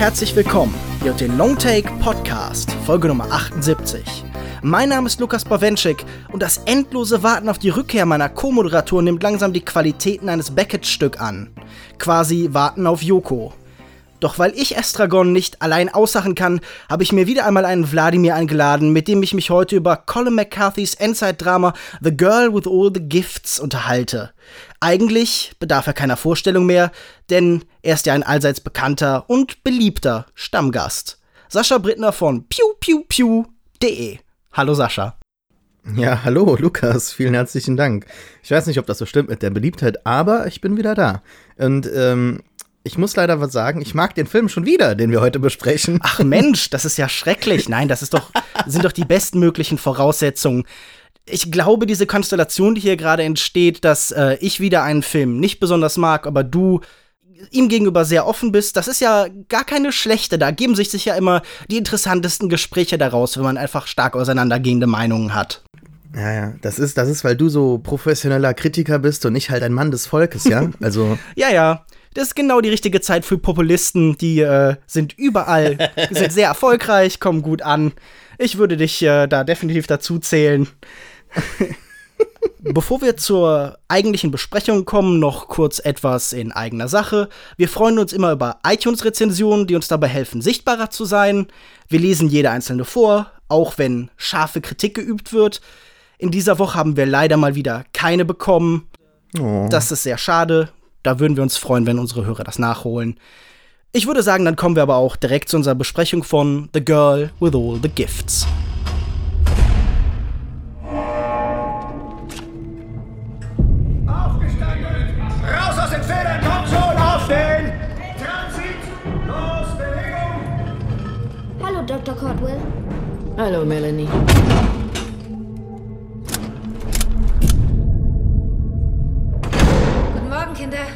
Herzlich willkommen hier auf den Longtake Podcast, Folge Nummer 78. Mein Name ist Lukas Bawenschik und das endlose Warten auf die Rückkehr meiner Co-Moderatoren nimmt langsam die Qualitäten eines Beckett-Stück an. Quasi Warten auf Yoko. Doch weil ich Estragon nicht allein aussachen kann, habe ich mir wieder einmal einen Wladimir eingeladen, mit dem ich mich heute über Colin McCarthys Endzeit-Drama The Girl with All the Gifts unterhalte. Eigentlich bedarf er keiner Vorstellung mehr, denn er ist ja ein allseits bekannter und beliebter Stammgast. Sascha Brittner von piu-piu-piu.de. Hallo Sascha. Ja, hallo Lukas, vielen herzlichen Dank. Ich weiß nicht, ob das so stimmt mit der Beliebtheit, aber ich bin wieder da. Und ähm, ich muss leider was sagen, ich mag den Film schon wieder, den wir heute besprechen. Ach Mensch, das ist ja schrecklich. Nein, das ist doch, sind doch die bestmöglichen Voraussetzungen. Ich glaube, diese Konstellation, die hier gerade entsteht, dass äh, ich wieder einen Film nicht besonders mag, aber du ihm gegenüber sehr offen bist, das ist ja gar keine schlechte. Da geben sich sicher immer die interessantesten Gespräche daraus, wenn man einfach stark auseinandergehende Meinungen hat. Ja, ja, das ist, das ist, weil du so professioneller Kritiker bist und ich halt ein Mann des Volkes, ja? Also. ja, ja. Das ist genau die richtige Zeit für Populisten. Die äh, sind überall, sind sehr erfolgreich, kommen gut an. Ich würde dich äh, da definitiv dazu zählen. Bevor wir zur eigentlichen Besprechung kommen, noch kurz etwas in eigener Sache. Wir freuen uns immer über iTunes-Rezensionen, die uns dabei helfen, sichtbarer zu sein. Wir lesen jede einzelne vor, auch wenn scharfe Kritik geübt wird. In dieser Woche haben wir leider mal wieder keine bekommen. Oh. Das ist sehr schade. Da würden wir uns freuen, wenn unsere Hörer das nachholen. Ich würde sagen, dann kommen wir aber auch direkt zu unserer Besprechung von The Girl with All the Gifts. Raus aus den Federn, kommt schon, aufstehen! Transit, los, Bewegung! Hallo, Dr. Cordwell. Hallo, Melanie. Kinder.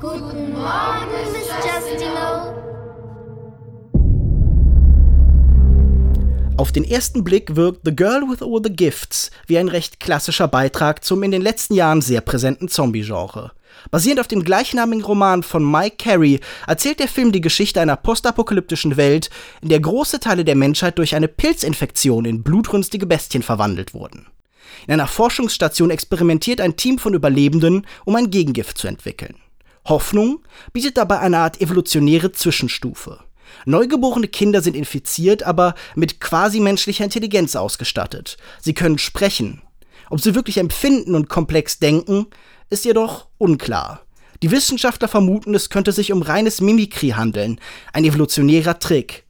Guten Morgen, Miss Justino. Auf den ersten Blick wirkt The Girl with All the Gifts wie ein recht klassischer Beitrag zum in den letzten Jahren sehr präsenten Zombie-Genre. Basierend auf dem gleichnamigen Roman von Mike Carey erzählt der Film die Geschichte einer postapokalyptischen Welt, in der große Teile der Menschheit durch eine Pilzinfektion in blutrünstige Bestien verwandelt wurden. In einer Forschungsstation experimentiert ein Team von Überlebenden, um ein Gegengift zu entwickeln. Hoffnung bietet dabei eine Art evolutionäre Zwischenstufe. Neugeborene Kinder sind infiziert, aber mit quasi menschlicher Intelligenz ausgestattet. Sie können sprechen. Ob sie wirklich empfinden und komplex denken, ist jedoch unklar. Die Wissenschaftler vermuten, es könnte sich um reines Mimikry handeln, ein evolutionärer Trick.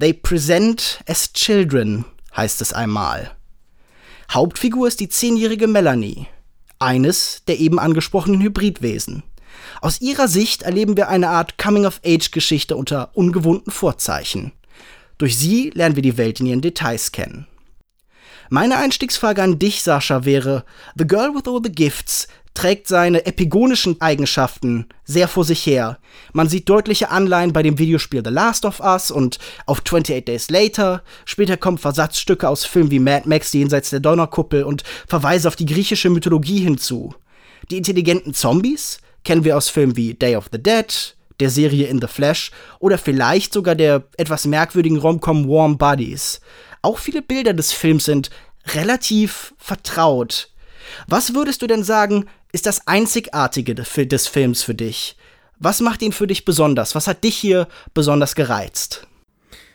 They present as children, heißt es einmal. Hauptfigur ist die zehnjährige Melanie, eines der eben angesprochenen Hybridwesen. Aus ihrer Sicht erleben wir eine Art Coming-of-Age-Geschichte unter ungewohnten Vorzeichen. Durch sie lernen wir die Welt in ihren Details kennen. Meine Einstiegsfrage an dich, Sascha, wäre: The Girl with All the Gifts trägt seine epigonischen Eigenschaften sehr vor sich her. Man sieht deutliche Anleihen bei dem Videospiel The Last of Us und auf 28 Days Later. Später kommen Versatzstücke aus Filmen wie Mad Max jenseits der Donnerkuppel und Verweise auf die griechische Mythologie hinzu. Die intelligenten Zombies kennen wir aus Filmen wie Day of the Dead, der Serie In the Flash oder vielleicht sogar der etwas merkwürdigen Romcom Warm Bodies. Auch viele Bilder des Films sind relativ vertraut. Was würdest du denn sagen, ist das Einzigartige des Films für dich? Was macht ihn für dich besonders? Was hat dich hier besonders gereizt?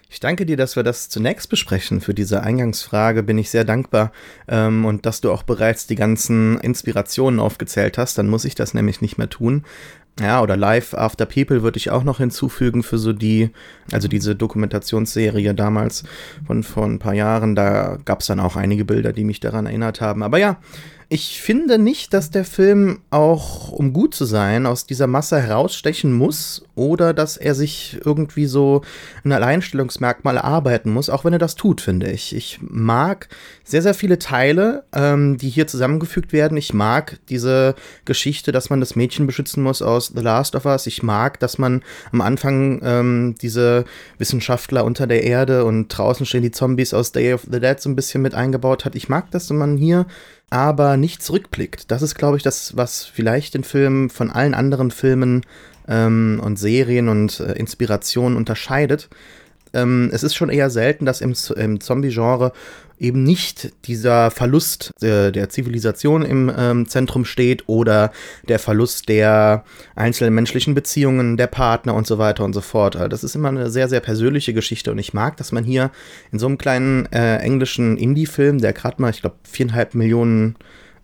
Ich danke dir, dass wir das zunächst besprechen. Für diese Eingangsfrage bin ich sehr dankbar. Ähm, und dass du auch bereits die ganzen Inspirationen aufgezählt hast, dann muss ich das nämlich nicht mehr tun. Ja, oder Live After People würde ich auch noch hinzufügen für so die, also diese Dokumentationsserie damals von vor ein paar Jahren. Da gab es dann auch einige Bilder, die mich daran erinnert haben. Aber ja, ich finde nicht, dass der Film auch, um gut zu sein, aus dieser Masse herausstechen muss oder dass er sich irgendwie so ein Alleinstellungsmerkmal erarbeiten muss, auch wenn er das tut, finde ich. Ich mag sehr, sehr viele Teile, ähm, die hier zusammengefügt werden. Ich mag diese Geschichte, dass man das Mädchen beschützen muss aus The Last of Us. Ich mag, dass man am Anfang ähm, diese Wissenschaftler unter der Erde und draußen stehen die Zombies aus Day of the Dead so ein bisschen mit eingebaut hat. Ich mag, dass man hier aber nicht zurückblickt. Das ist, glaube ich, das, was vielleicht den Film von allen anderen Filmen ähm, und Serien und äh, Inspirationen unterscheidet. Ähm, es ist schon eher selten, dass im, im Zombie-Genre eben nicht dieser Verlust äh, der Zivilisation im ähm, Zentrum steht oder der Verlust der einzelnen menschlichen Beziehungen, der Partner und so weiter und so fort. Also das ist immer eine sehr, sehr persönliche Geschichte und ich mag, dass man hier in so einem kleinen äh, englischen Indie-Film, der gerade mal, ich glaube, viereinhalb Millionen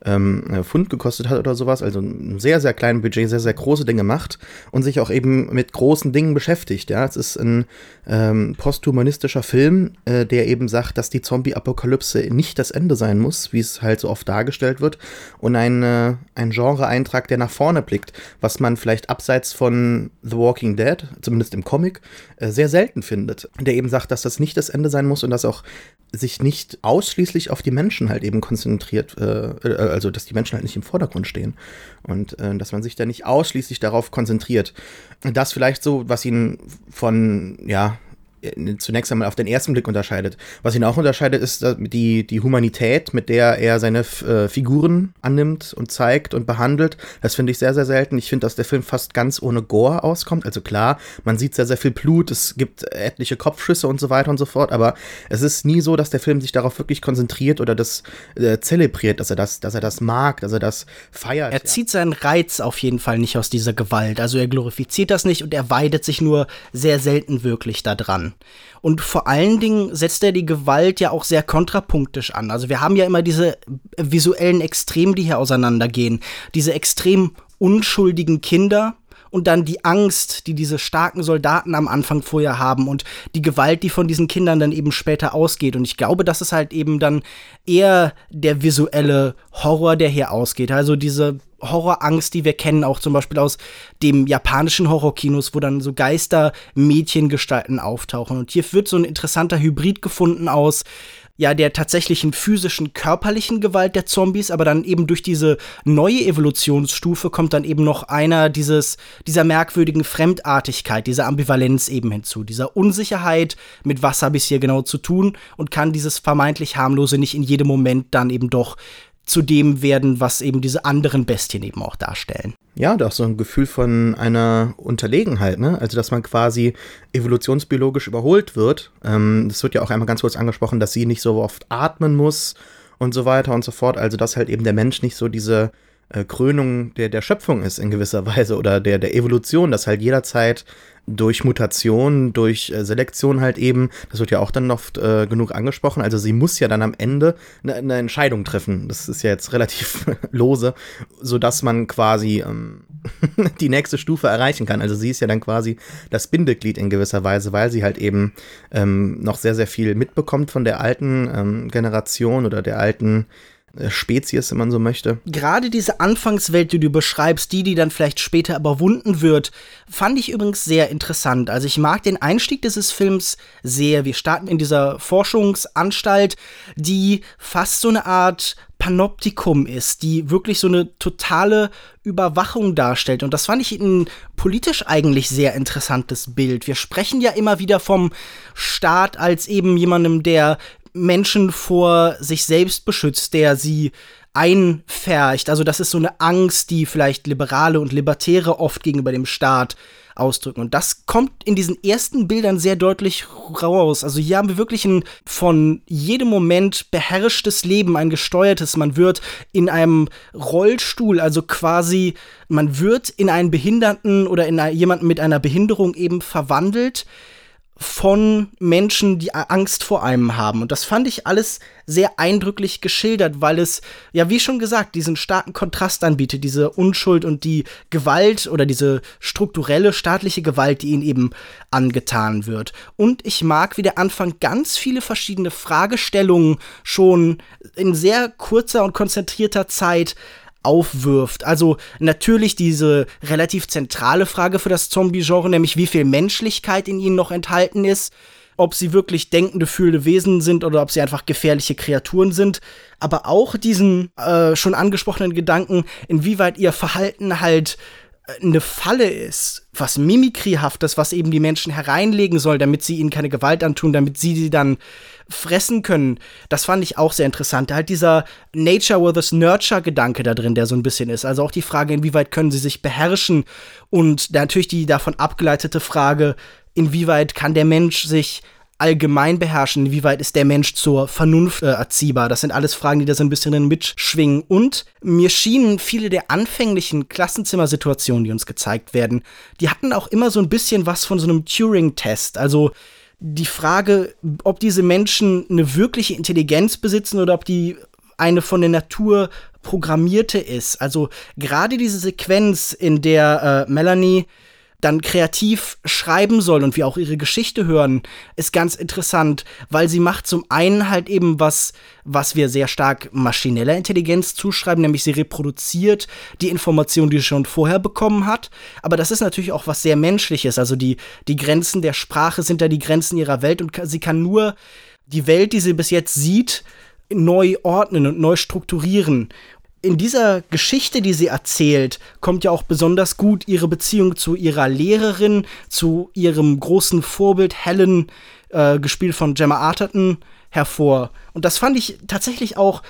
ähm, äh, Pfund gekostet hat oder sowas, also ein sehr, sehr kleines Budget, sehr, sehr große Dinge macht und sich auch eben mit großen Dingen beschäftigt. Ja, es ist ein ähm, posthumanistischer Film, äh, der eben sagt, dass die Zombie-Apokalypse nicht das Ende sein muss, wie es halt so oft dargestellt wird, und ein, äh, ein Genre-Eintrag, der nach vorne blickt, was man vielleicht abseits von The Walking Dead, zumindest im Comic, äh, sehr selten findet. Der eben sagt, dass das nicht das Ende sein muss und dass auch sich nicht ausschließlich auf die Menschen halt eben konzentriert, äh, äh also dass die Menschen halt nicht im Vordergrund stehen und äh, dass man sich da nicht ausschließlich darauf konzentriert. Das vielleicht so, was ihn von, ja, zunächst einmal auf den ersten Blick unterscheidet. Was ihn auch unterscheidet, ist äh, die, die Humanität, mit der er seine äh, Figuren annimmt und zeigt und behandelt. Das finde ich sehr, sehr selten. Ich finde, dass der Film fast ganz ohne Gore auskommt. Also klar, man sieht sehr, sehr viel Blut, es gibt etliche Kopfschüsse und so weiter und so fort, aber es ist nie so, dass der Film sich darauf wirklich konzentriert oder das äh, zelebriert, dass er das, dass er das mag, dass er das feiert. Er zieht seinen Reiz auf jeden Fall nicht aus dieser Gewalt. Also er glorifiziert das nicht und er weidet sich nur sehr selten wirklich daran. Und vor allen Dingen setzt er die Gewalt ja auch sehr kontrapunktisch an. Also wir haben ja immer diese visuellen Extremen, die hier auseinandergehen. Diese extrem unschuldigen Kinder, und dann die Angst, die diese starken Soldaten am Anfang vorher haben und die Gewalt, die von diesen Kindern dann eben später ausgeht. Und ich glaube, das ist halt eben dann eher der visuelle Horror, der hier ausgeht. Also diese Horrorangst, die wir kennen, auch zum Beispiel aus dem japanischen Horrorkinos, wo dann so Geister-Mädchengestalten auftauchen. Und hier wird so ein interessanter Hybrid gefunden aus ja der tatsächlichen physischen, körperlichen Gewalt der Zombies, aber dann eben durch diese neue Evolutionsstufe kommt dann eben noch einer dieses, dieser merkwürdigen Fremdartigkeit, dieser Ambivalenz eben hinzu, dieser Unsicherheit, mit was habe ich hier genau zu tun und kann dieses vermeintlich harmlose nicht in jedem Moment dann eben doch zu dem werden, was eben diese anderen Bestien eben auch darstellen. Ja, doch so ein Gefühl von einer Unterlegenheit, ne? Also, dass man quasi evolutionsbiologisch überholt wird. Ähm, das wird ja auch einmal ganz kurz angesprochen, dass sie nicht so oft atmen muss und so weiter und so fort. Also, dass halt eben der Mensch nicht so diese Krönung der, der Schöpfung ist in gewisser Weise oder der, der Evolution, dass halt jederzeit durch Mutation, durch äh, Selektion halt eben, das wird ja auch dann oft äh, genug angesprochen, also sie muss ja dann am Ende eine, eine Entscheidung treffen. Das ist ja jetzt relativ lose, sodass man quasi ähm, die nächste Stufe erreichen kann. Also sie ist ja dann quasi das Bindeglied in gewisser Weise, weil sie halt eben ähm, noch sehr, sehr viel mitbekommt von der alten ähm, Generation oder der alten äh, Spezies, wenn man so möchte. Gerade diese Anfangswelt, die du beschreibst, die, die dann vielleicht später überwunden wird, fand ich übrigens sehr interessant. Also ich mag den Einstieg dieses Films sehr. Wir starten in dieser Forschungsanstalt, die fast so eine Art Panoptikum ist, die wirklich so eine totale Überwachung darstellt. Und das fand ich ein politisch eigentlich sehr interessantes Bild. Wir sprechen ja immer wieder vom Staat als eben jemandem, der Menschen vor sich selbst beschützt, der sie einfercht. Also das ist so eine Angst, die vielleicht Liberale und Libertäre oft gegenüber dem Staat ausdrücken. Und das kommt in diesen ersten Bildern sehr deutlich raus. Also hier haben wir wirklich ein von jedem Moment beherrschtes Leben, ein gesteuertes. Man wird in einem Rollstuhl, also quasi, man wird in einen Behinderten oder in jemanden mit einer Behinderung eben verwandelt von Menschen, die Angst vor einem haben. Und das fand ich alles sehr eindrücklich geschildert, weil es, ja, wie schon gesagt, diesen starken Kontrast anbietet, diese Unschuld und die Gewalt oder diese strukturelle staatliche Gewalt, die ihnen eben angetan wird. Und ich mag, wie der Anfang ganz viele verschiedene Fragestellungen schon in sehr kurzer und konzentrierter Zeit aufwirft. Also natürlich diese relativ zentrale Frage für das Zombie-Genre, nämlich wie viel Menschlichkeit in ihnen noch enthalten ist, ob sie wirklich denkende, fühlende Wesen sind oder ob sie einfach gefährliche Kreaturen sind. Aber auch diesen äh, schon angesprochenen Gedanken, inwieweit ihr Verhalten halt äh, eine Falle ist was Mimikrihaftes, was eben die Menschen hereinlegen soll, damit sie ihnen keine Gewalt antun, damit sie sie dann fressen können. Das fand ich auch sehr interessant. Halt dieser Nature versus Nurture-Gedanke da drin, der so ein bisschen ist. Also auch die Frage, inwieweit können sie sich beherrschen und natürlich die davon abgeleitete Frage, inwieweit kann der Mensch sich allgemein beherrschen, inwieweit ist der Mensch zur Vernunft äh, erziehbar. Das sind alles Fragen, die da so ein bisschen mitschwingen. Und mir schienen viele der anfänglichen Klassenzimmersituationen, die uns gezeigt werden, die hatten auch immer so ein bisschen was von so einem Turing-Test. Also die Frage, ob diese Menschen eine wirkliche Intelligenz besitzen oder ob die eine von der Natur programmierte ist. Also gerade diese Sequenz, in der äh, Melanie dann kreativ schreiben soll und wir auch ihre Geschichte hören, ist ganz interessant, weil sie macht zum einen halt eben was, was wir sehr stark maschineller Intelligenz zuschreiben, nämlich sie reproduziert die Information, die sie schon vorher bekommen hat. Aber das ist natürlich auch was sehr Menschliches. Also die, die Grenzen der Sprache sind da die Grenzen ihrer Welt und sie kann nur die Welt, die sie bis jetzt sieht, neu ordnen und neu strukturieren in dieser Geschichte, die sie erzählt, kommt ja auch besonders gut ihre Beziehung zu ihrer Lehrerin, zu ihrem großen Vorbild Helen, äh, gespielt von Gemma Arterton, hervor. Und das fand ich tatsächlich auch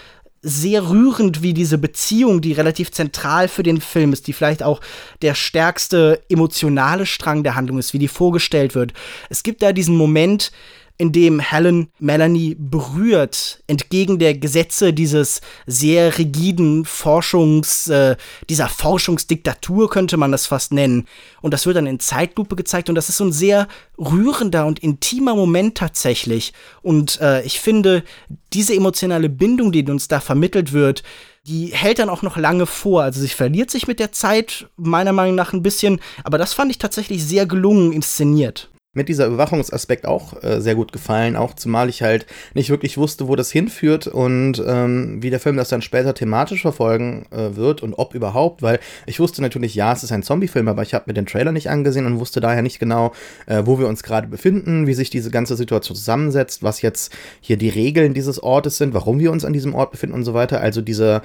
sehr rührend, wie diese Beziehung, die relativ zentral für den Film ist, die vielleicht auch der stärkste emotionale Strang der Handlung ist, wie die vorgestellt wird. Es gibt da diesen Moment, in dem Helen Melanie berührt, entgegen der Gesetze dieses sehr rigiden Forschungs, äh, dieser Forschungsdiktatur könnte man das fast nennen. Und das wird dann in Zeitlupe gezeigt und das ist so ein sehr rührender und intimer Moment tatsächlich. Und äh, ich finde, diese emotionale Bindung, die uns da vermittelt wird, die hält dann auch noch lange vor. Also sie verliert sich mit der Zeit meiner Meinung nach ein bisschen, aber das fand ich tatsächlich sehr gelungen inszeniert mit dieser Überwachungsaspekt auch äh, sehr gut gefallen, auch zumal ich halt nicht wirklich wusste, wo das hinführt und ähm, wie der Film das dann später thematisch verfolgen äh, wird und ob überhaupt, weil ich wusste natürlich, ja, es ist ein Zombie-Film, aber ich habe mir den Trailer nicht angesehen und wusste daher nicht genau, äh, wo wir uns gerade befinden, wie sich diese ganze Situation zusammensetzt, was jetzt hier die Regeln dieses Ortes sind, warum wir uns an diesem Ort befinden und so weiter. Also diese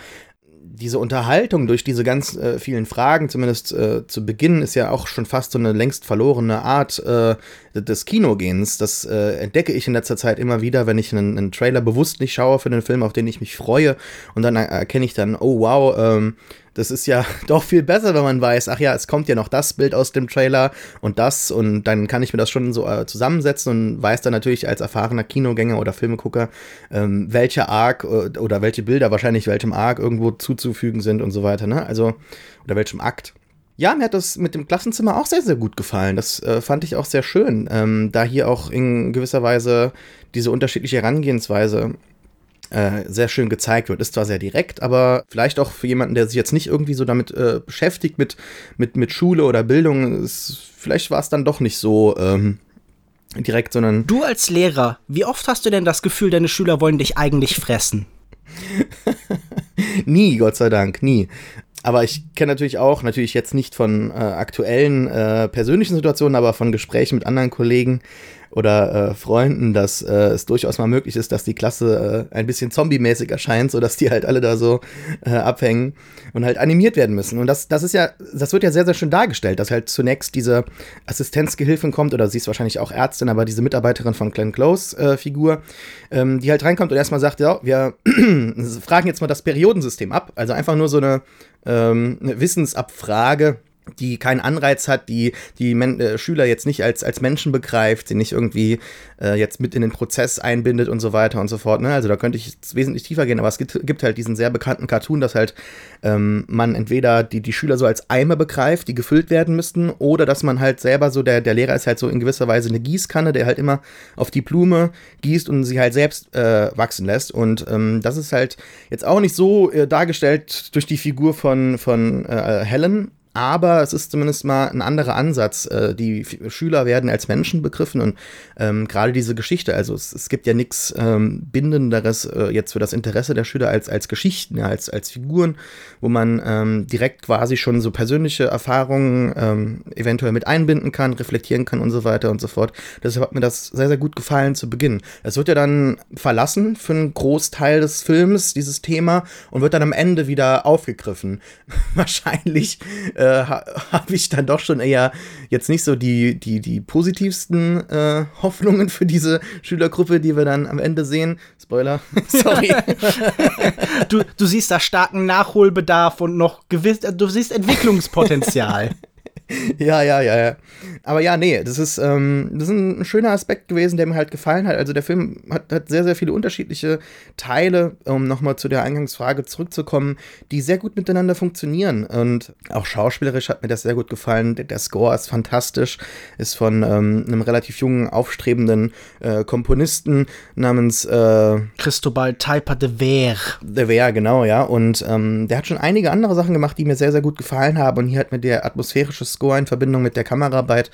diese Unterhaltung durch diese ganz äh, vielen Fragen, zumindest äh, zu Beginn, ist ja auch schon fast so eine längst verlorene Art äh, des Kinogehens. Das äh, entdecke ich in letzter Zeit immer wieder, wenn ich einen, einen, Trailer bewusst nicht schaue für einen Film, auf den ich mich freue. Und dann erkenne ich dann, oh wow, ähm, das ist ja doch viel besser, wenn man weiß, ach ja, es kommt ja noch das Bild aus dem Trailer und das und dann kann ich mir das schon so äh, zusammensetzen und weiß dann natürlich als erfahrener Kinogänger oder Filmegucker, ähm, welcher Arc äh, oder welche Bilder wahrscheinlich welchem Arc irgendwo zuzufügen sind und so weiter, ne? Also, oder welchem Akt. Ja, mir hat das mit dem Klassenzimmer auch sehr, sehr gut gefallen. Das äh, fand ich auch sehr schön, ähm, da hier auch in gewisser Weise diese unterschiedliche Herangehensweise äh, sehr schön gezeigt wird. Ist zwar sehr direkt, aber vielleicht auch für jemanden, der sich jetzt nicht irgendwie so damit äh, beschäftigt, mit, mit, mit Schule oder Bildung, ist, vielleicht war es dann doch nicht so ähm, direkt, sondern. Du als Lehrer, wie oft hast du denn das Gefühl, deine Schüler wollen dich eigentlich fressen? nie, Gott sei Dank, nie. Aber ich kenne natürlich auch, natürlich jetzt nicht von äh, aktuellen äh, persönlichen Situationen, aber von Gesprächen mit anderen Kollegen, oder äh, Freunden, dass äh, es durchaus mal möglich ist, dass die Klasse äh, ein bisschen zombie-mäßig erscheint, sodass die halt alle da so äh, abhängen und halt animiert werden müssen. Und das, das ist ja, das wird ja sehr, sehr schön dargestellt, dass halt zunächst diese Assistenzgehilfin kommt, oder sie ist wahrscheinlich auch Ärztin, aber diese Mitarbeiterin von Glenn Close äh, ähm, die halt reinkommt und erstmal sagt, ja, wir fragen jetzt mal das Periodensystem ab. Also einfach nur so eine, ähm, eine Wissensabfrage die keinen Anreiz hat, die die Men äh, Schüler jetzt nicht als, als Menschen begreift, sie nicht irgendwie äh, jetzt mit in den Prozess einbindet und so weiter und so fort. Ne? Also da könnte ich jetzt wesentlich tiefer gehen, aber es gibt, gibt halt diesen sehr bekannten Cartoon, dass halt ähm, man entweder die, die Schüler so als Eimer begreift, die gefüllt werden müssten, oder dass man halt selber so, der, der Lehrer ist halt so in gewisser Weise eine Gießkanne, der halt immer auf die Blume gießt und sie halt selbst äh, wachsen lässt. Und ähm, das ist halt jetzt auch nicht so äh, dargestellt durch die Figur von, von äh, Helen, aber es ist zumindest mal ein anderer Ansatz. Äh, die Schüler werden als Menschen begriffen und ähm, gerade diese Geschichte, also es, es gibt ja nichts ähm, Bindenderes äh, jetzt für das Interesse der Schüler als, als Geschichten, ja, als, als Figuren, wo man ähm, direkt quasi schon so persönliche Erfahrungen ähm, eventuell mit einbinden kann, reflektieren kann und so weiter und so fort. Deshalb hat mir das sehr, sehr gut gefallen zu Beginn. Es wird ja dann verlassen für einen Großteil des Films, dieses Thema, und wird dann am Ende wieder aufgegriffen. Wahrscheinlich äh, ha, habe ich dann doch schon eher jetzt nicht so die, die, die positivsten äh, Hoffnungen für diese Schülergruppe, die wir dann am Ende sehen. Spoiler, sorry. du, du siehst da starken Nachholbedarf und noch gewiss, du siehst Entwicklungspotenzial. ja, ja, ja, ja. Aber ja, nee, das ist, ähm, das ist ein schöner Aspekt gewesen, der mir halt gefallen hat. Also der Film hat, hat sehr, sehr viele unterschiedliche Teile, um nochmal zu der Eingangsfrage zurückzukommen, die sehr gut miteinander funktionieren. Und auch schauspielerisch hat mir das sehr gut gefallen. Der, der Score ist fantastisch, ist von ähm, einem relativ jungen, aufstrebenden äh, Komponisten namens äh, Cristobal Taipa de Ver. De Ver, genau, ja. Und ähm, der hat schon einige andere Sachen gemacht, die mir sehr, sehr gut gefallen haben. Und hier hat mir der atmosphärische Score in Verbindung mit der Kameraarbeit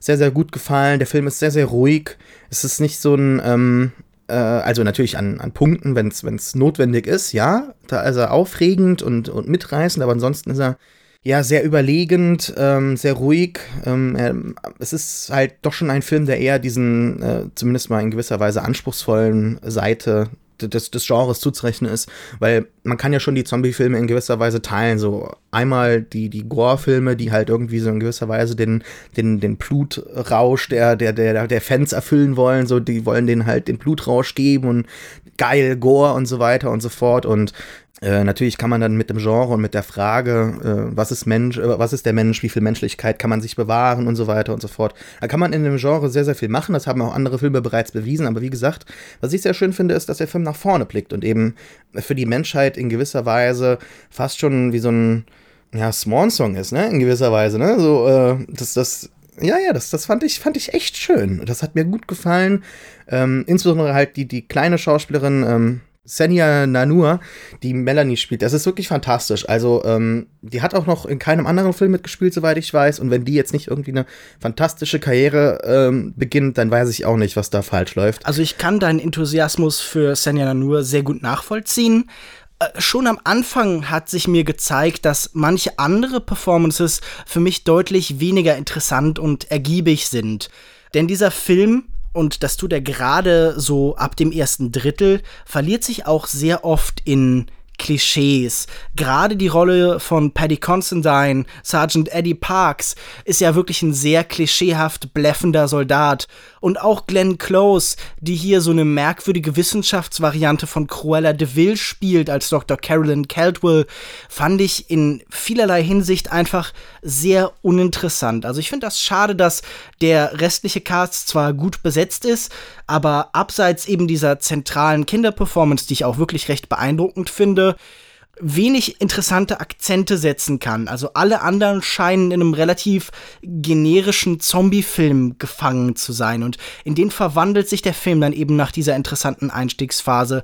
sehr, sehr gut gefallen. Der Film ist sehr, sehr ruhig. Es ist nicht so ein, ähm, äh, also natürlich an, an Punkten, wenn es notwendig ist, ja. Da ist er aufregend und, und mitreißend, aber ansonsten ist er ja sehr überlegend, ähm, sehr ruhig. Ähm, es ist halt doch schon ein Film, der eher diesen, äh, zumindest mal in gewisser Weise anspruchsvollen Seite des, des Genres zuzurechnen ist, weil man kann ja schon die Zombie-Filme in gewisser Weise teilen. So einmal die, die Gore-Filme, die halt irgendwie so in gewisser Weise den, den, den Blutrausch der, der, der, der Fans erfüllen wollen. So, die wollen denen halt den Blutrausch geben und geil, Gore und so weiter und so fort. Und äh, natürlich kann man dann mit dem Genre und mit der Frage, äh, was ist Mensch, äh, was ist der Mensch, wie viel Menschlichkeit kann man sich bewahren und so weiter und so fort. Da kann man in dem Genre sehr, sehr viel machen. Das haben auch andere Filme bereits bewiesen. Aber wie gesagt, was ich sehr schön finde, ist, dass der Film nach vorne blickt und eben für die Menschheit in gewisser Weise fast schon wie so ein ja, Swan-Song ist, ne? In gewisser Weise, ne? So, äh, das, das, ja, ja, das, das fand ich, fand ich echt schön. Das hat mir gut gefallen. Ähm, insbesondere halt die, die kleine Schauspielerin, ähm, Senya Nanur, die Melanie spielt. Das ist wirklich fantastisch. Also, ähm, die hat auch noch in keinem anderen Film mitgespielt, soweit ich weiß. Und wenn die jetzt nicht irgendwie eine fantastische Karriere ähm, beginnt, dann weiß ich auch nicht, was da falsch läuft. Also, ich kann deinen Enthusiasmus für Senya Nanur sehr gut nachvollziehen. Äh, schon am Anfang hat sich mir gezeigt, dass manche andere Performances für mich deutlich weniger interessant und ergiebig sind. Denn dieser Film und das tut er gerade so ab dem ersten Drittel, verliert sich auch sehr oft in Klischees. Gerade die Rolle von Paddy Considine, Sergeant Eddie Parks, ist ja wirklich ein sehr klischeehaft bläffender Soldat. Und auch Glenn Close, die hier so eine merkwürdige Wissenschaftsvariante von Cruella de Vil spielt als Dr. Carolyn Caldwell, fand ich in vielerlei Hinsicht einfach sehr uninteressant. Also ich finde das schade, dass der restliche Cast zwar gut besetzt ist, aber abseits eben dieser zentralen Kinderperformance, die ich auch wirklich recht beeindruckend finde, wenig interessante Akzente setzen kann. Also alle anderen scheinen in einem relativ generischen Zombie-Film gefangen zu sein. Und in den verwandelt sich der Film dann eben nach dieser interessanten Einstiegsphase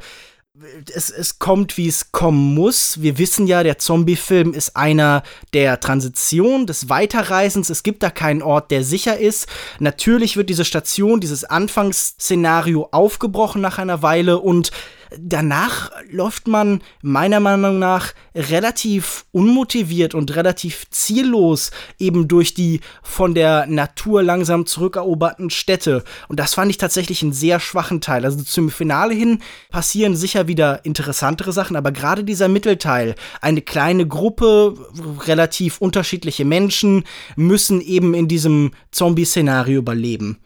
es, es kommt, wie es kommen muss. Wir wissen ja, der Zombie-Film ist einer der Transition, des Weiterreisens. Es gibt da keinen Ort, der sicher ist. Natürlich wird diese Station, dieses Anfangsszenario aufgebrochen nach einer Weile und danach läuft man meiner Meinung nach relativ unmotiviert und relativ ziellos eben durch die von der Natur langsam zurückeroberten Städte. Und das fand ich tatsächlich einen sehr schwachen Teil. Also zum Finale hin passieren sicher wieder interessantere Sachen, aber gerade dieser Mittelteil, eine kleine Gruppe, relativ unterschiedliche Menschen, müssen eben in diesem Zombie-Szenario überleben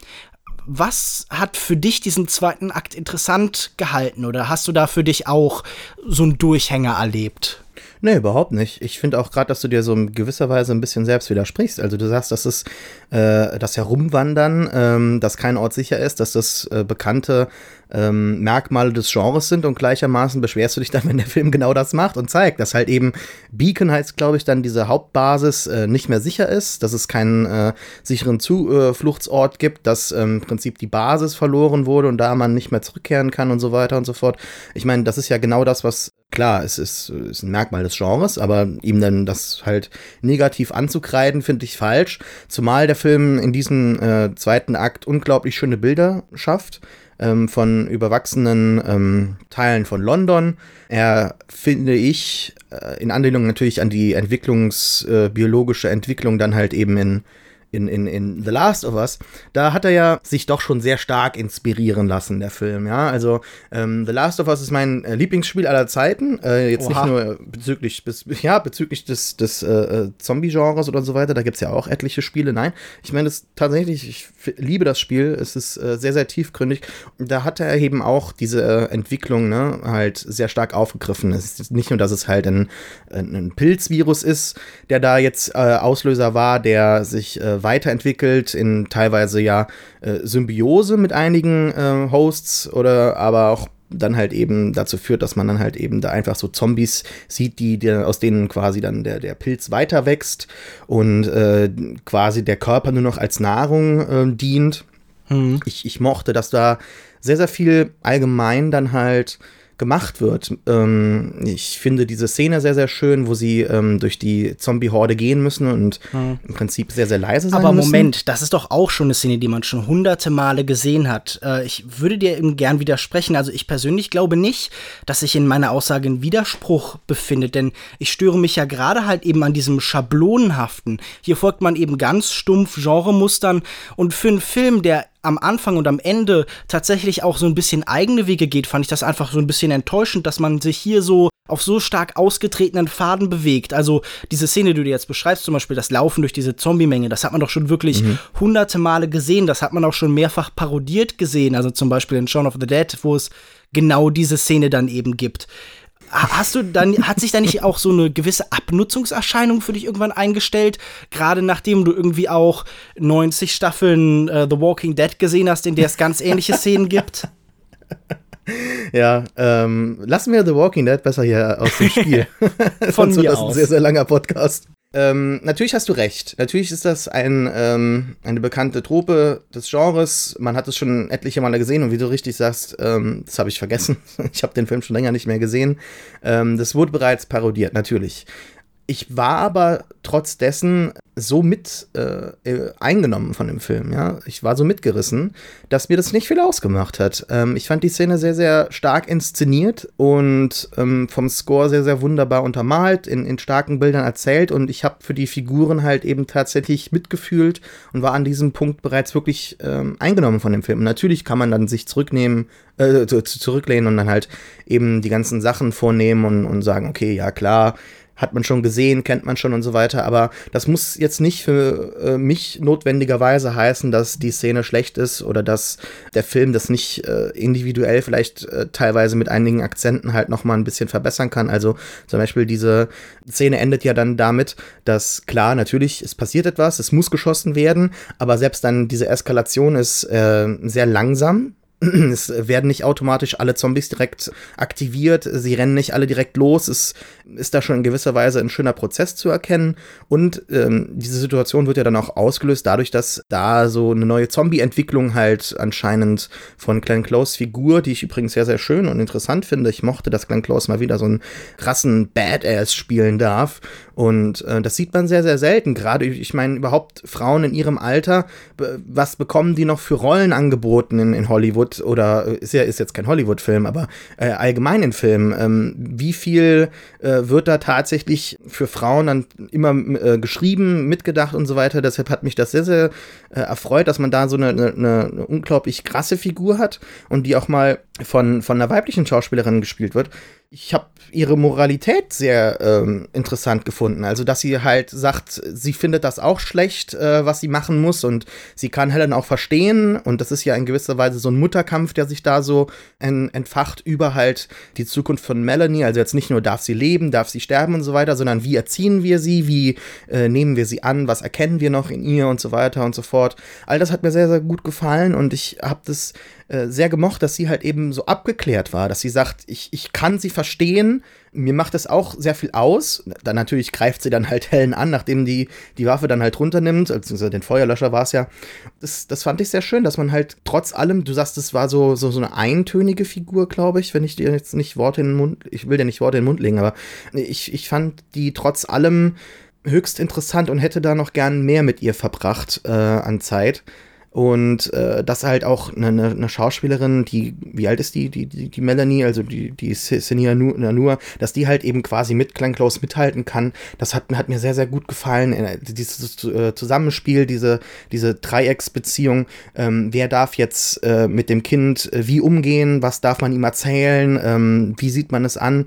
was hat für dich diesen zweiten Akt interessant gehalten oder hast du da für dich auch so einen Durchhänger erlebt? Nee, überhaupt nicht. Ich finde auch gerade, dass du dir so in gewisser Weise ein bisschen selbst widersprichst. Also du sagst, dass es äh, das Herumwandern, ähm, dass kein Ort sicher ist, dass das äh, bekannte ähm, Merkmale des Genres sind und gleichermaßen beschwerst du dich dann, wenn der Film genau das macht und zeigt, dass halt eben Beacon heißt, glaube ich, dann diese Hauptbasis äh, nicht mehr sicher ist, dass es keinen äh, sicheren Zufluchtsort gibt, dass ähm, im Prinzip die Basis verloren wurde und da man nicht mehr zurückkehren kann und so weiter und so fort. Ich meine, das ist ja genau das, was klar, es ist, ist ein Merkmal des Genres, aber ihm dann das halt negativ anzukreiden, finde ich falsch. Zumal der Film in diesem äh, zweiten Akt unglaublich schöne Bilder schafft ähm, von überwachsenen ähm, Teilen von London. Er, finde ich, äh, in Anlehnung natürlich an die Entwicklungs, äh, Entwicklung dann halt eben in in, in, in The Last of Us, da hat er ja sich doch schon sehr stark inspirieren lassen, der Film, ja. Also ähm, The Last of Us ist mein äh, Lieblingsspiel aller Zeiten. Äh, jetzt Oha. nicht nur bezüglich, bis, ja, bezüglich des, des äh, äh, Zombie-Genres oder so weiter, da gibt es ja auch etliche Spiele. Nein, ich meine das tatsächlich, ich liebe das Spiel, es ist äh, sehr, sehr tiefgründig. Da hat er eben auch diese äh, Entwicklung ne, halt sehr stark aufgegriffen. Es ist nicht nur, dass es halt ein, ein ein Pilzvirus ist, der da jetzt Auslöser war, der sich äh, weiterentwickelt in teilweise ja äh, Symbiose mit einigen äh, Hosts oder aber auch dann halt eben dazu führt, dass man dann halt eben da einfach so Zombies sieht, die, die aus denen quasi dann der, der Pilz weiter wächst und äh, quasi der Körper nur noch als Nahrung äh, dient. Ich, ich mochte, dass da sehr, sehr viel allgemein dann halt gemacht wird. Ähm, ich finde diese Szene sehr, sehr schön, wo sie ähm, durch die Zombie-Horde gehen müssen und im Prinzip sehr, sehr leise sein Aber müssen. Moment, das ist doch auch schon eine Szene, die man schon hunderte Male gesehen hat. Äh, ich würde dir eben gern widersprechen. Also ich persönlich glaube nicht, dass sich in meiner Aussage ein Widerspruch befindet, denn ich störe mich ja gerade halt eben an diesem Schablonenhaften. Hier folgt man eben ganz stumpf Genremustern und für einen Film, der am Anfang und am Ende tatsächlich auch so ein bisschen eigene Wege geht, fand ich das einfach so ein bisschen enttäuschend, dass man sich hier so auf so stark ausgetretenen Faden bewegt. Also diese Szene, die du jetzt beschreibst, zum Beispiel das Laufen durch diese Zombie-Menge, das hat man doch schon wirklich hunderte Male gesehen. Das hat man auch schon mehrfach parodiert gesehen. Also zum Beispiel in Shaun of the Dead, wo es genau diese Szene dann eben gibt. Ha- Hast du dann, hat sich da nicht auch so eine gewisse Abnutzungserscheinung für dich irgendwann eingestellt? Gerade nachdem du irgendwie auch 90 Staffeln äh, The Walking Dead gesehen hast, in der es ganz ähnliche Szenen gibt? Ja, ähm, lassen wir The Walking Dead besser hier aus dem Spiel. Von Sonst mir wird das aus. ein sehr, sehr langer Podcast. Ähm, natürlich hast du recht. Natürlich ist das ein, ähm, eine bekannte Trope des Genres. Man hat es schon etliche Male gesehen und wie du richtig sagst, ähm, das habe ich vergessen. Ich habe den Film schon länger nicht mehr gesehen. Ähm, das wurde bereits parodiert, natürlich. Ich war aber trotz dessen so mit äh, äh, eingenommen von dem Film, ja. Ich war so mitgerissen, dass mir das nicht viel ausgemacht hat. Ähm, ich fand die Szene sehr, sehr stark inszeniert und ähm, vom Score sehr, sehr wunderbar untermalt, in, in starken Bildern erzählt und ich habe für die Figuren halt eben tatsächlich mitgefühlt und war an diesem Punkt bereits wirklich ähm, eingenommen von dem Film. Natürlich kann man dann sich zurücknehmen, äh, zu- zu- zurücklehnen und dann halt eben die ganzen Sachen vornehmen und, und sagen, okay, ja klar, hat man schon gesehen, kennt man schon und so weiter. Aber das muss jetzt nicht für äh, mich notwendigerweise heißen, dass die Szene schlecht ist oder dass der Film das nicht äh, individuell vielleicht äh, teilweise mit einigen Akzenten halt noch mal ein bisschen verbessern kann. Also zum Beispiel diese Szene endet ja dann damit, dass klar, natürlich, es passiert etwas, es muss geschossen werden, aber selbst dann diese Eskalation ist äh, sehr langsam. Es werden nicht automatisch alle Zombies direkt aktiviert, sie rennen nicht alle direkt los, es ist da schon in gewisser Weise ein schöner Prozess zu erkennen. Und ähm, diese Situation wird ja dann auch ausgelöst dadurch, dass da so eine neue Zombie-Entwicklung halt anscheinend von Glenn Close Figur, die ich übrigens sehr, sehr schön und interessant finde. Ich mochte, dass Glenn Close mal wieder so einen krassen Badass spielen darf und äh, das sieht man sehr, sehr selten. Gerade, ich meine, überhaupt Frauen in ihrem Alter, was bekommen die noch für Rollen angeboten in, in Hollywood? Oder äh, ist ja ist jetzt kein Hollywood-Film, aber äh, allgemein in Filmen. Ähm, wie viel äh, wird da tatsächlich für Frauen dann immer äh, geschrieben, mitgedacht und so weiter? Deshalb hat mich das sehr, sehr äh, erfreut, dass man da so eine, eine, eine unglaublich krasse Figur hat und die auch mal von, von einer weiblichen Schauspielerin gespielt wird. Ich habe ihre Moralität sehr ähm, interessant gefunden. Also, dass sie halt sagt, sie findet das auch schlecht, äh, was sie machen muss und sie kann Helen auch verstehen. Und das ist ja in gewisser Weise so ein Mutterkampf, der sich da so en entfacht über halt die Zukunft von Melanie. Also jetzt nicht nur darf sie leben, darf sie sterben und so weiter, sondern wie erziehen wir sie, wie äh, nehmen wir sie an, was erkennen wir noch in ihr und so weiter und so fort. All das hat mir sehr, sehr gut gefallen und ich habe das äh, sehr gemocht, dass sie halt eben so abgeklärt war, dass sie sagt, ich, ich kann sie verstehen, mir macht das auch sehr viel aus. Dann natürlich greift sie dann halt Helen an, nachdem die die Waffe dann halt runternimmt, beziehungsweise den Feuerlöscher war es ja. Das, das fand ich sehr schön, dass man halt trotz allem, du sagst, es war so, so, so eine eintönige Figur, glaube ich, wenn ich dir jetzt nicht Worte in den Mund, ich will dir nicht Worte in den Mund legen, aber ich, ich fand die trotz allem höchst interessant und hätte da noch gern mehr mit ihr verbracht äh, an Zeit. Und äh, dass halt auch eine, eine, eine Schauspielerin, die, wie alt ist die, die, die, die Melanie, also die, die Senia Nanur, dass die halt eben quasi mit Close mithalten kann, das hat, hat mir sehr, sehr gut gefallen. Äh, dieses äh, Zusammenspiel, diese, diese Dreiecksbeziehung, ähm, wer darf jetzt äh, mit dem Kind äh, wie umgehen, was darf man ihm erzählen, ähm, wie sieht man es an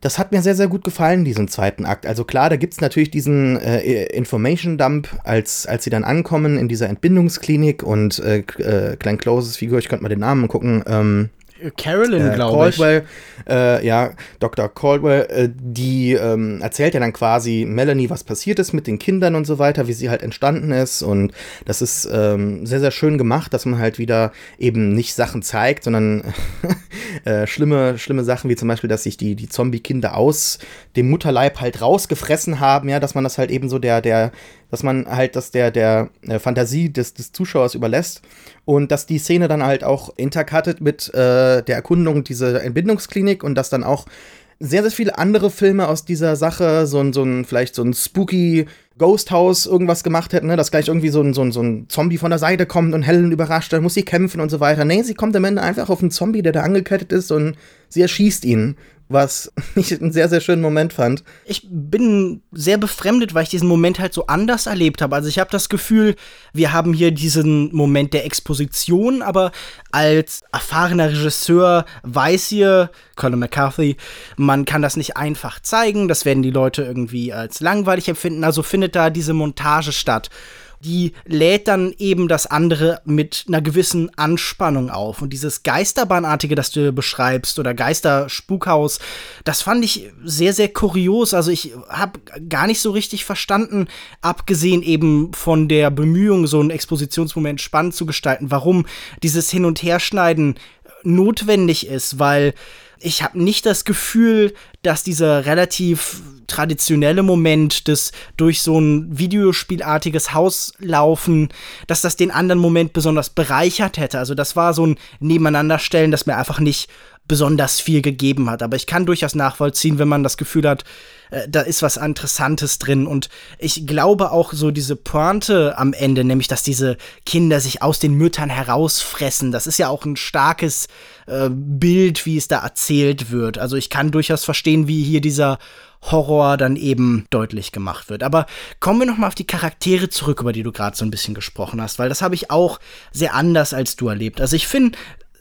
das hat mir sehr, sehr gut gefallen, diesen zweiten Akt. Also klar, da gibt es natürlich diesen äh, Information Dump, als, als sie dann ankommen in dieser Entbindungsklinik und äh, äh, Glenn Closes Figur, ich könnte mal den Namen gucken, ähm, Carolyn, äh, glaube ich. Caldwell, äh, ja, Dr. Caldwell, äh, die ähm, erzählt ja dann quasi Melanie, was passiert ist mit den Kindern und so weiter, wie sie halt entstanden ist. Und das ist ähm, sehr, sehr schön gemacht, dass man halt wieder eben nicht Sachen zeigt, sondern äh, schlimme, schlimme Sachen, wie zum Beispiel, dass sich die, die Zombie-Kinder aus dem Mutterleib halt rausgefressen haben, ja, dass man das halt eben so der, der, dass man halt das der, der äh, Fantasie des, des Zuschauers überlässt und dass die Szene dann halt auch intercuttet mit äh, der Erkundung dieser Entbindungsklinik und dass dann auch sehr, sehr viele andere Filme aus dieser Sache, so ein, so ein, vielleicht so ein spooky Ghost House irgendwas gemacht hätten, ne? dass gleich irgendwie so ein, so, ein, so ein Zombie von der Seite kommt und Helen überrascht, dann muss sie kämpfen und so weiter. Nee, sie kommt am Ende einfach auf einen Zombie, der da angekettet ist und sie erschießt ihn was ich einen sehr, sehr schönen Moment fand. Ich bin sehr befremdet, weil ich diesen Moment halt so anders erlebt habe. Also ich habe das Gefühl, wir haben hier diesen Moment der Exposition, aber als erfahrener Regisseur weiß hier Colin McCarthy, man kann das nicht einfach zeigen, das werden die Leute irgendwie als langweilig empfinden, also findet da diese Montage statt die lädt dann eben das andere mit einer gewissen Anspannung auf. Und dieses Geisterbahnartige, das du beschreibst, oder Geisterspukhaus, das fand ich sehr, sehr kurios. Also ich habe gar nicht so richtig verstanden, abgesehen eben von der Bemühung, so einen Expositionsmoment spannend zu gestalten, warum dieses Hin- und Herschneiden notwendig ist, weil ich habe nicht das Gefühl, dass dieser relativ traditionelle Moment des durch so ein Videospielartiges Haus laufen, dass das den anderen Moment besonders bereichert hätte. Also das war so ein Nebeneinanderstellen, das mir einfach nicht besonders viel gegeben hat. Aber ich kann durchaus nachvollziehen, wenn man das Gefühl hat, äh, da ist was Interessantes drin. Und ich glaube auch so diese Pointe am Ende, nämlich dass diese Kinder sich aus den Müttern herausfressen, das ist ja auch ein starkes äh, Bild, wie es da erzählt wird. Also ich kann durchaus verstehen, wie hier dieser Horror dann eben deutlich gemacht wird. Aber kommen wir noch mal auf die Charaktere zurück, über die du gerade so ein bisschen gesprochen hast, weil das habe ich auch sehr anders als du erlebt. Also ich finde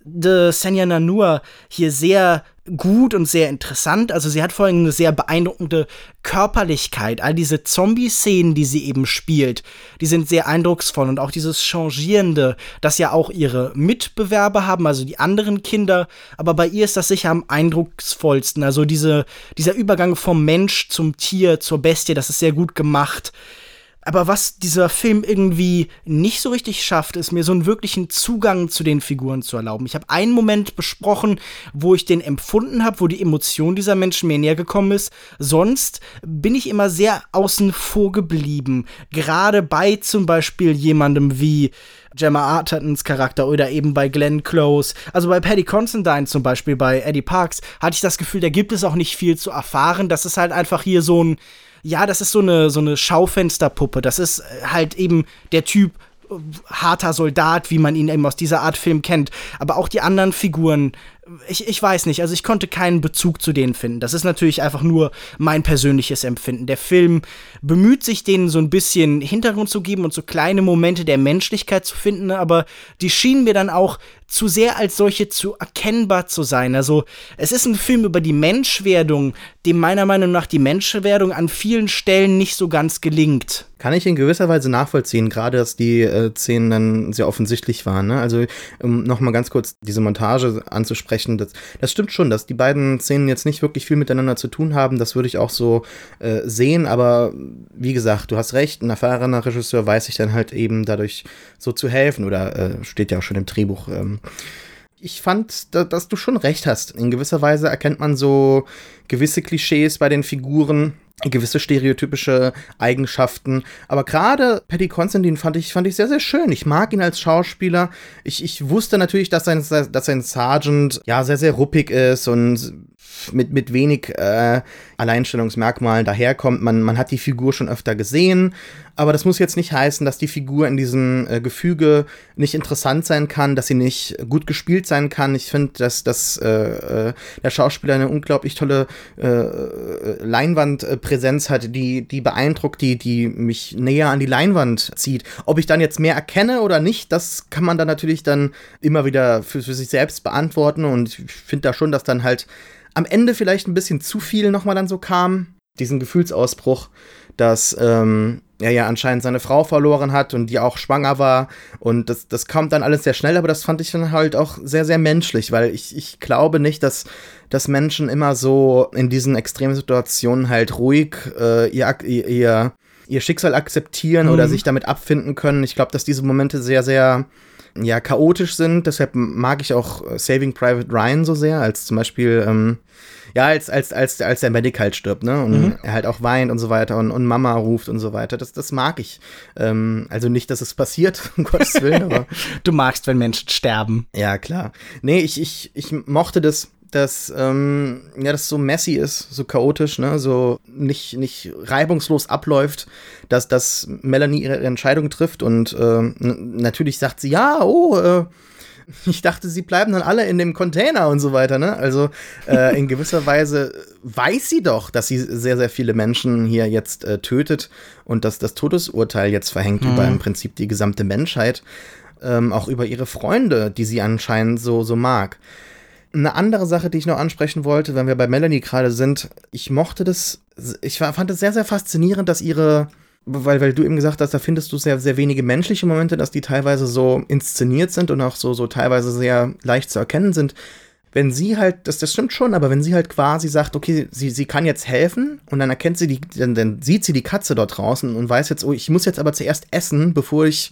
de Senya Nanua hier sehr gut und sehr interessant. Also sie hat vor allem eine sehr beeindruckende Körperlichkeit. All diese Zombie-Szenen, die sie eben spielt, die sind sehr eindrucksvoll. Und auch dieses Changierende, das ja auch ihre Mitbewerber haben, also die anderen Kinder. Aber bei ihr ist das sicher am eindrucksvollsten. Also diese, dieser Übergang vom Mensch zum Tier, zur Bestie, das ist sehr gut gemacht. Aber was dieser Film irgendwie nicht so richtig schafft, ist mir so einen wirklichen Zugang zu den Figuren zu erlauben. Ich habe einen Moment besprochen, wo ich den empfunden habe, wo die Emotion dieser Menschen mir näher gekommen ist. Sonst bin ich immer sehr außen vor geblieben. Gerade bei zum Beispiel jemandem wie Gemma Artertons Charakter oder eben bei Glenn Close. Also bei Paddy Considine zum Beispiel, bei Eddie Parks, hatte ich das Gefühl, da gibt es auch nicht viel zu erfahren. Das ist halt einfach hier so ein ja, das ist so eine, so eine Schaufensterpuppe. Das ist halt eben der Typ äh, harter Soldat, wie man ihn eben aus dieser Art Film kennt. Aber auch die anderen Figuren ich, ich weiß nicht, also ich konnte keinen Bezug zu denen finden. Das ist natürlich einfach nur mein persönliches Empfinden. Der Film bemüht sich, denen so ein bisschen Hintergrund zu geben und so kleine Momente der Menschlichkeit zu finden, aber die schienen mir dann auch zu sehr als solche zu erkennbar zu sein. Also es ist ein Film über die Menschwerdung, dem meiner Meinung nach die Menschwerdung an vielen Stellen nicht so ganz gelingt. Kann ich in gewisser Weise nachvollziehen, gerade dass die äh, Szenen dann sehr offensichtlich waren. Ne? Also um nochmal ganz kurz diese Montage anzusprechen, sprechen. Das, das stimmt schon, dass die beiden Szenen jetzt nicht wirklich viel miteinander zu tun haben. Das würde ich auch so äh, sehen. Aber wie gesagt, du hast recht, ein erfahrener Regisseur weiß sich dann halt eben dadurch so zu helfen. Oder äh, steht ja auch schon im Drehbuch. Ähm, ich fand, da, dass du schon recht hast. In gewisser Weise erkennt man so gewisse Klischees bei den Figuren gewisse stereotypische Eigenschaften. Aber gerade Paddy Constantine fand ich, fand ich sehr, sehr schön. Ich mag ihn als Schauspieler. Ich, ich wusste natürlich, dass sein, dass sein Sergeant ja sehr, sehr ruppig ist und mit, mit wenig äh, Alleinstellungsmerkmalen daherkommt. Man, man hat die Figur schon öfter gesehen, aber das muss jetzt nicht heißen, dass die Figur in diesem äh, Gefüge nicht interessant sein kann, dass sie nicht gut gespielt sein kann. Ich finde, dass, dass äh, äh, der Schauspieler eine unglaublich tolle äh, Leinwandpräsenz hat, die, die beeindruckt, die, die mich näher an die Leinwand zieht. Ob ich dann jetzt mehr erkenne oder nicht, das kann man dann natürlich dann immer wieder für, für sich selbst beantworten. Und ich finde da schon, dass dann halt am Ende vielleicht ein bisschen zu viel nochmal dann so kam. Diesen Gefühlsausbruch, dass ähm, er ja anscheinend seine Frau verloren hat und die auch schwanger war. Und das, das kam dann alles sehr schnell, aber das fand ich dann halt auch sehr, sehr menschlich, weil ich, ich glaube nicht, dass, dass Menschen immer so in diesen extremen Situationen halt ruhig äh, ihr, ihr, ihr Schicksal akzeptieren mhm. oder sich damit abfinden können. Ich glaube, dass diese Momente sehr, sehr ja, chaotisch sind. Deshalb mag ich auch Saving Private Ryan so sehr, als zum Beispiel ähm, ja, als, als, als, als der Medic halt stirbt, ne? Und mhm. er halt auch weint und so weiter und, und Mama ruft und so weiter. Das, das mag ich. Ähm, also nicht, dass es passiert, um Gottes Willen, aber. du magst, wenn Menschen sterben. Ja, klar. Nee, ich, ich, ich mochte das dass ähm, ja das so messy ist, so chaotisch, ne, so nicht nicht reibungslos abläuft, dass dass Melanie ihre Entscheidung trifft und äh, natürlich sagt sie ja, oh, äh, ich dachte, sie bleiben dann alle in dem Container und so weiter, ne? Also äh, in gewisser Weise weiß sie doch, dass sie sehr, sehr viele Menschen hier jetzt äh, tötet und dass das Todesurteil jetzt verhängt mhm. über im Prinzip die gesamte Menschheit, ähm, auch über ihre Freunde, die sie anscheinend so, so mag. Eine andere Sache, die ich noch ansprechen wollte, wenn wir bei Melanie gerade sind, ich mochte das, ich fand es sehr, sehr faszinierend, dass ihre weil, weil du eben gesagt hast, da findest du sehr, sehr wenige menschliche Momente, dass die teilweise so inszeniert sind und auch so, so teilweise sehr leicht zu erkennen sind. Wenn sie halt, das, das stimmt schon, aber wenn sie halt quasi sagt, okay, sie, sie kann jetzt helfen und dann erkennt sie die, dann, dann sieht sie die Katze dort draußen und weiß jetzt, oh, ich muss jetzt aber zuerst essen, bevor ich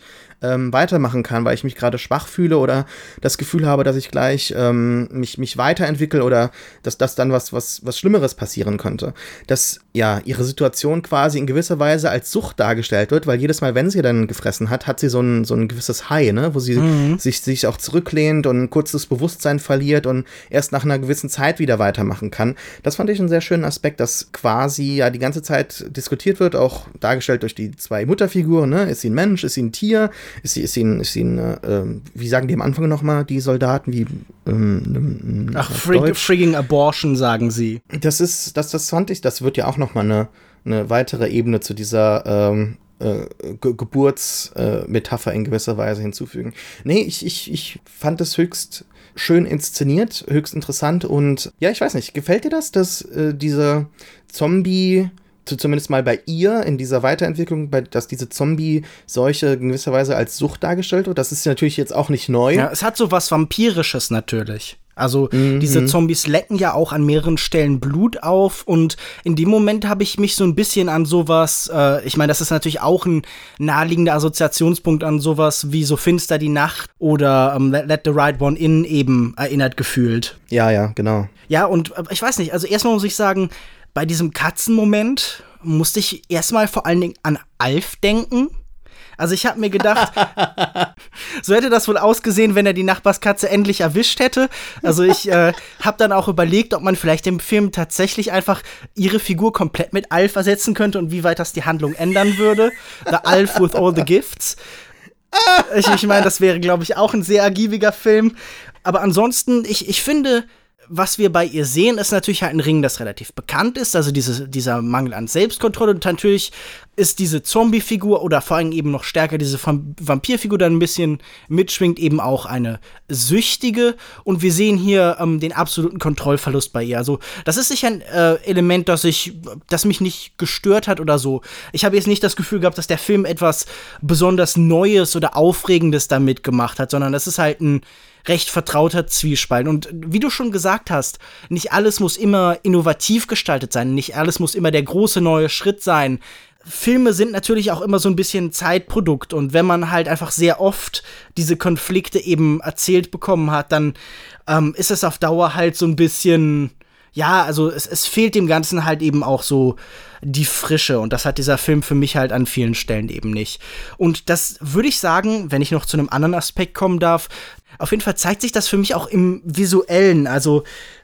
ähm, weitermachen kann, weil ich mich gerade schwach fühle oder das Gefühl habe, dass ich gleich ähm, mich, mich weiterentwickle oder dass das dann was, was, was Schlimmeres passieren könnte. Dass ja ihre Situation quasi in gewisser Weise als Sucht dargestellt wird, weil jedes Mal, wenn sie dann gefressen hat, hat sie so ein, so ein gewisses High, ne? wo sie mhm. sich, sich auch zurücklehnt und ein kurzes Bewusstsein verliert und erst nach einer gewissen Zeit wieder weitermachen kann. Das fand ich einen sehr schönen Aspekt, dass quasi ja die ganze Zeit diskutiert wird, auch dargestellt durch die zwei Mutterfiguren. Ne? Ist sie ein Mensch, ist sie ein Tier? Ist sie, ist sie, ein, ist sie ein, äh, wie sagen die am Anfang nochmal, die Soldaten, wie, ähm, Ach, frig frigging Abortion, sagen sie. Das ist, das, das fand ich, das wird ja auch nochmal eine, eine weitere Ebene zu dieser, ähm, äh, Ge Geburtsmetapher äh, in gewisser Weise hinzufügen. Nee, ich, ich, ich fand es höchst schön inszeniert, höchst interessant und ja, ich weiß nicht, gefällt dir das, dass äh, diese Zombie- zumindest mal bei ihr in dieser Weiterentwicklung, bei, dass diese Zombie-Seuche in gewisser Weise als Sucht dargestellt wird. Das ist natürlich jetzt auch nicht neu. Ja, es hat so was Vampirisches natürlich. Also mhm. diese Zombies lecken ja auch an mehreren Stellen Blut auf und in dem Moment habe ich mich so ein bisschen an sowas, äh, ich meine, das ist natürlich auch ein naheliegender Assoziationspunkt an sowas wie so Finster die Nacht oder ähm, Let, Let, the Right One In eben erinnert gefühlt. Ja, ja, genau. Ja, und äh, ich weiß nicht, also erstmal muss ich sagen, bei diesem Katzenmoment musste ich erstmal vor allen Dingen an Alf denken. Also ich habe mir gedacht, so hätte das wohl ausgesehen, wenn er die Nachbarskatze endlich erwischt hätte. Also ich äh, habe dann auch überlegt, ob man vielleicht im Film tatsächlich einfach ihre Figur komplett mit Alf ersetzen könnte und wie weit das die Handlung ändern würde. The Alf with all the gifts. Ich, ich meine, das wäre, glaube ich, auch ein sehr ergiebiger Film. Aber ansonsten, ich, ich finde, was wir bei ihr sehen, ist natürlich halt ein Ring, das relativ bekannt ist, also diese, dieser Mangel an Selbstkontrolle. Und natürlich ist diese Zombie-Figur oder vor allem eben noch stärker diese Vampir-Figur dann ein bisschen mitschwingt, eben auch eine süchtige. Und wir sehen hier ähm, den absoluten Kontrollverlust bei ihr. Also, das ist sicher ein äh, Element, das, ich, das mich nicht gestört hat oder so. Ich habe jetzt nicht das Gefühl gehabt, dass der Film etwas besonders Neues oder Aufregendes damit gemacht hat, sondern das ist halt ein recht vertrauter Zwiespalt. Und wie du schon gesagt hast, nicht alles muss immer innovativ gestaltet sein, nicht alles muss immer der große neue Schritt sein. Filme sind natürlich auch immer so ein bisschen Zeitprodukt und wenn man halt einfach sehr oft diese Konflikte eben erzählt bekommen hat, dann ähm, ist es auf Dauer halt so ein bisschen, ja, also es, es fehlt dem Ganzen halt eben auch so die Frische und das hat dieser Film für mich halt an vielen Stellen eben nicht. Und das würde ich sagen, wenn ich noch zu einem anderen Aspekt kommen darf, auf jeden Fall zeigt sich das für mich auch im Visuellen. Also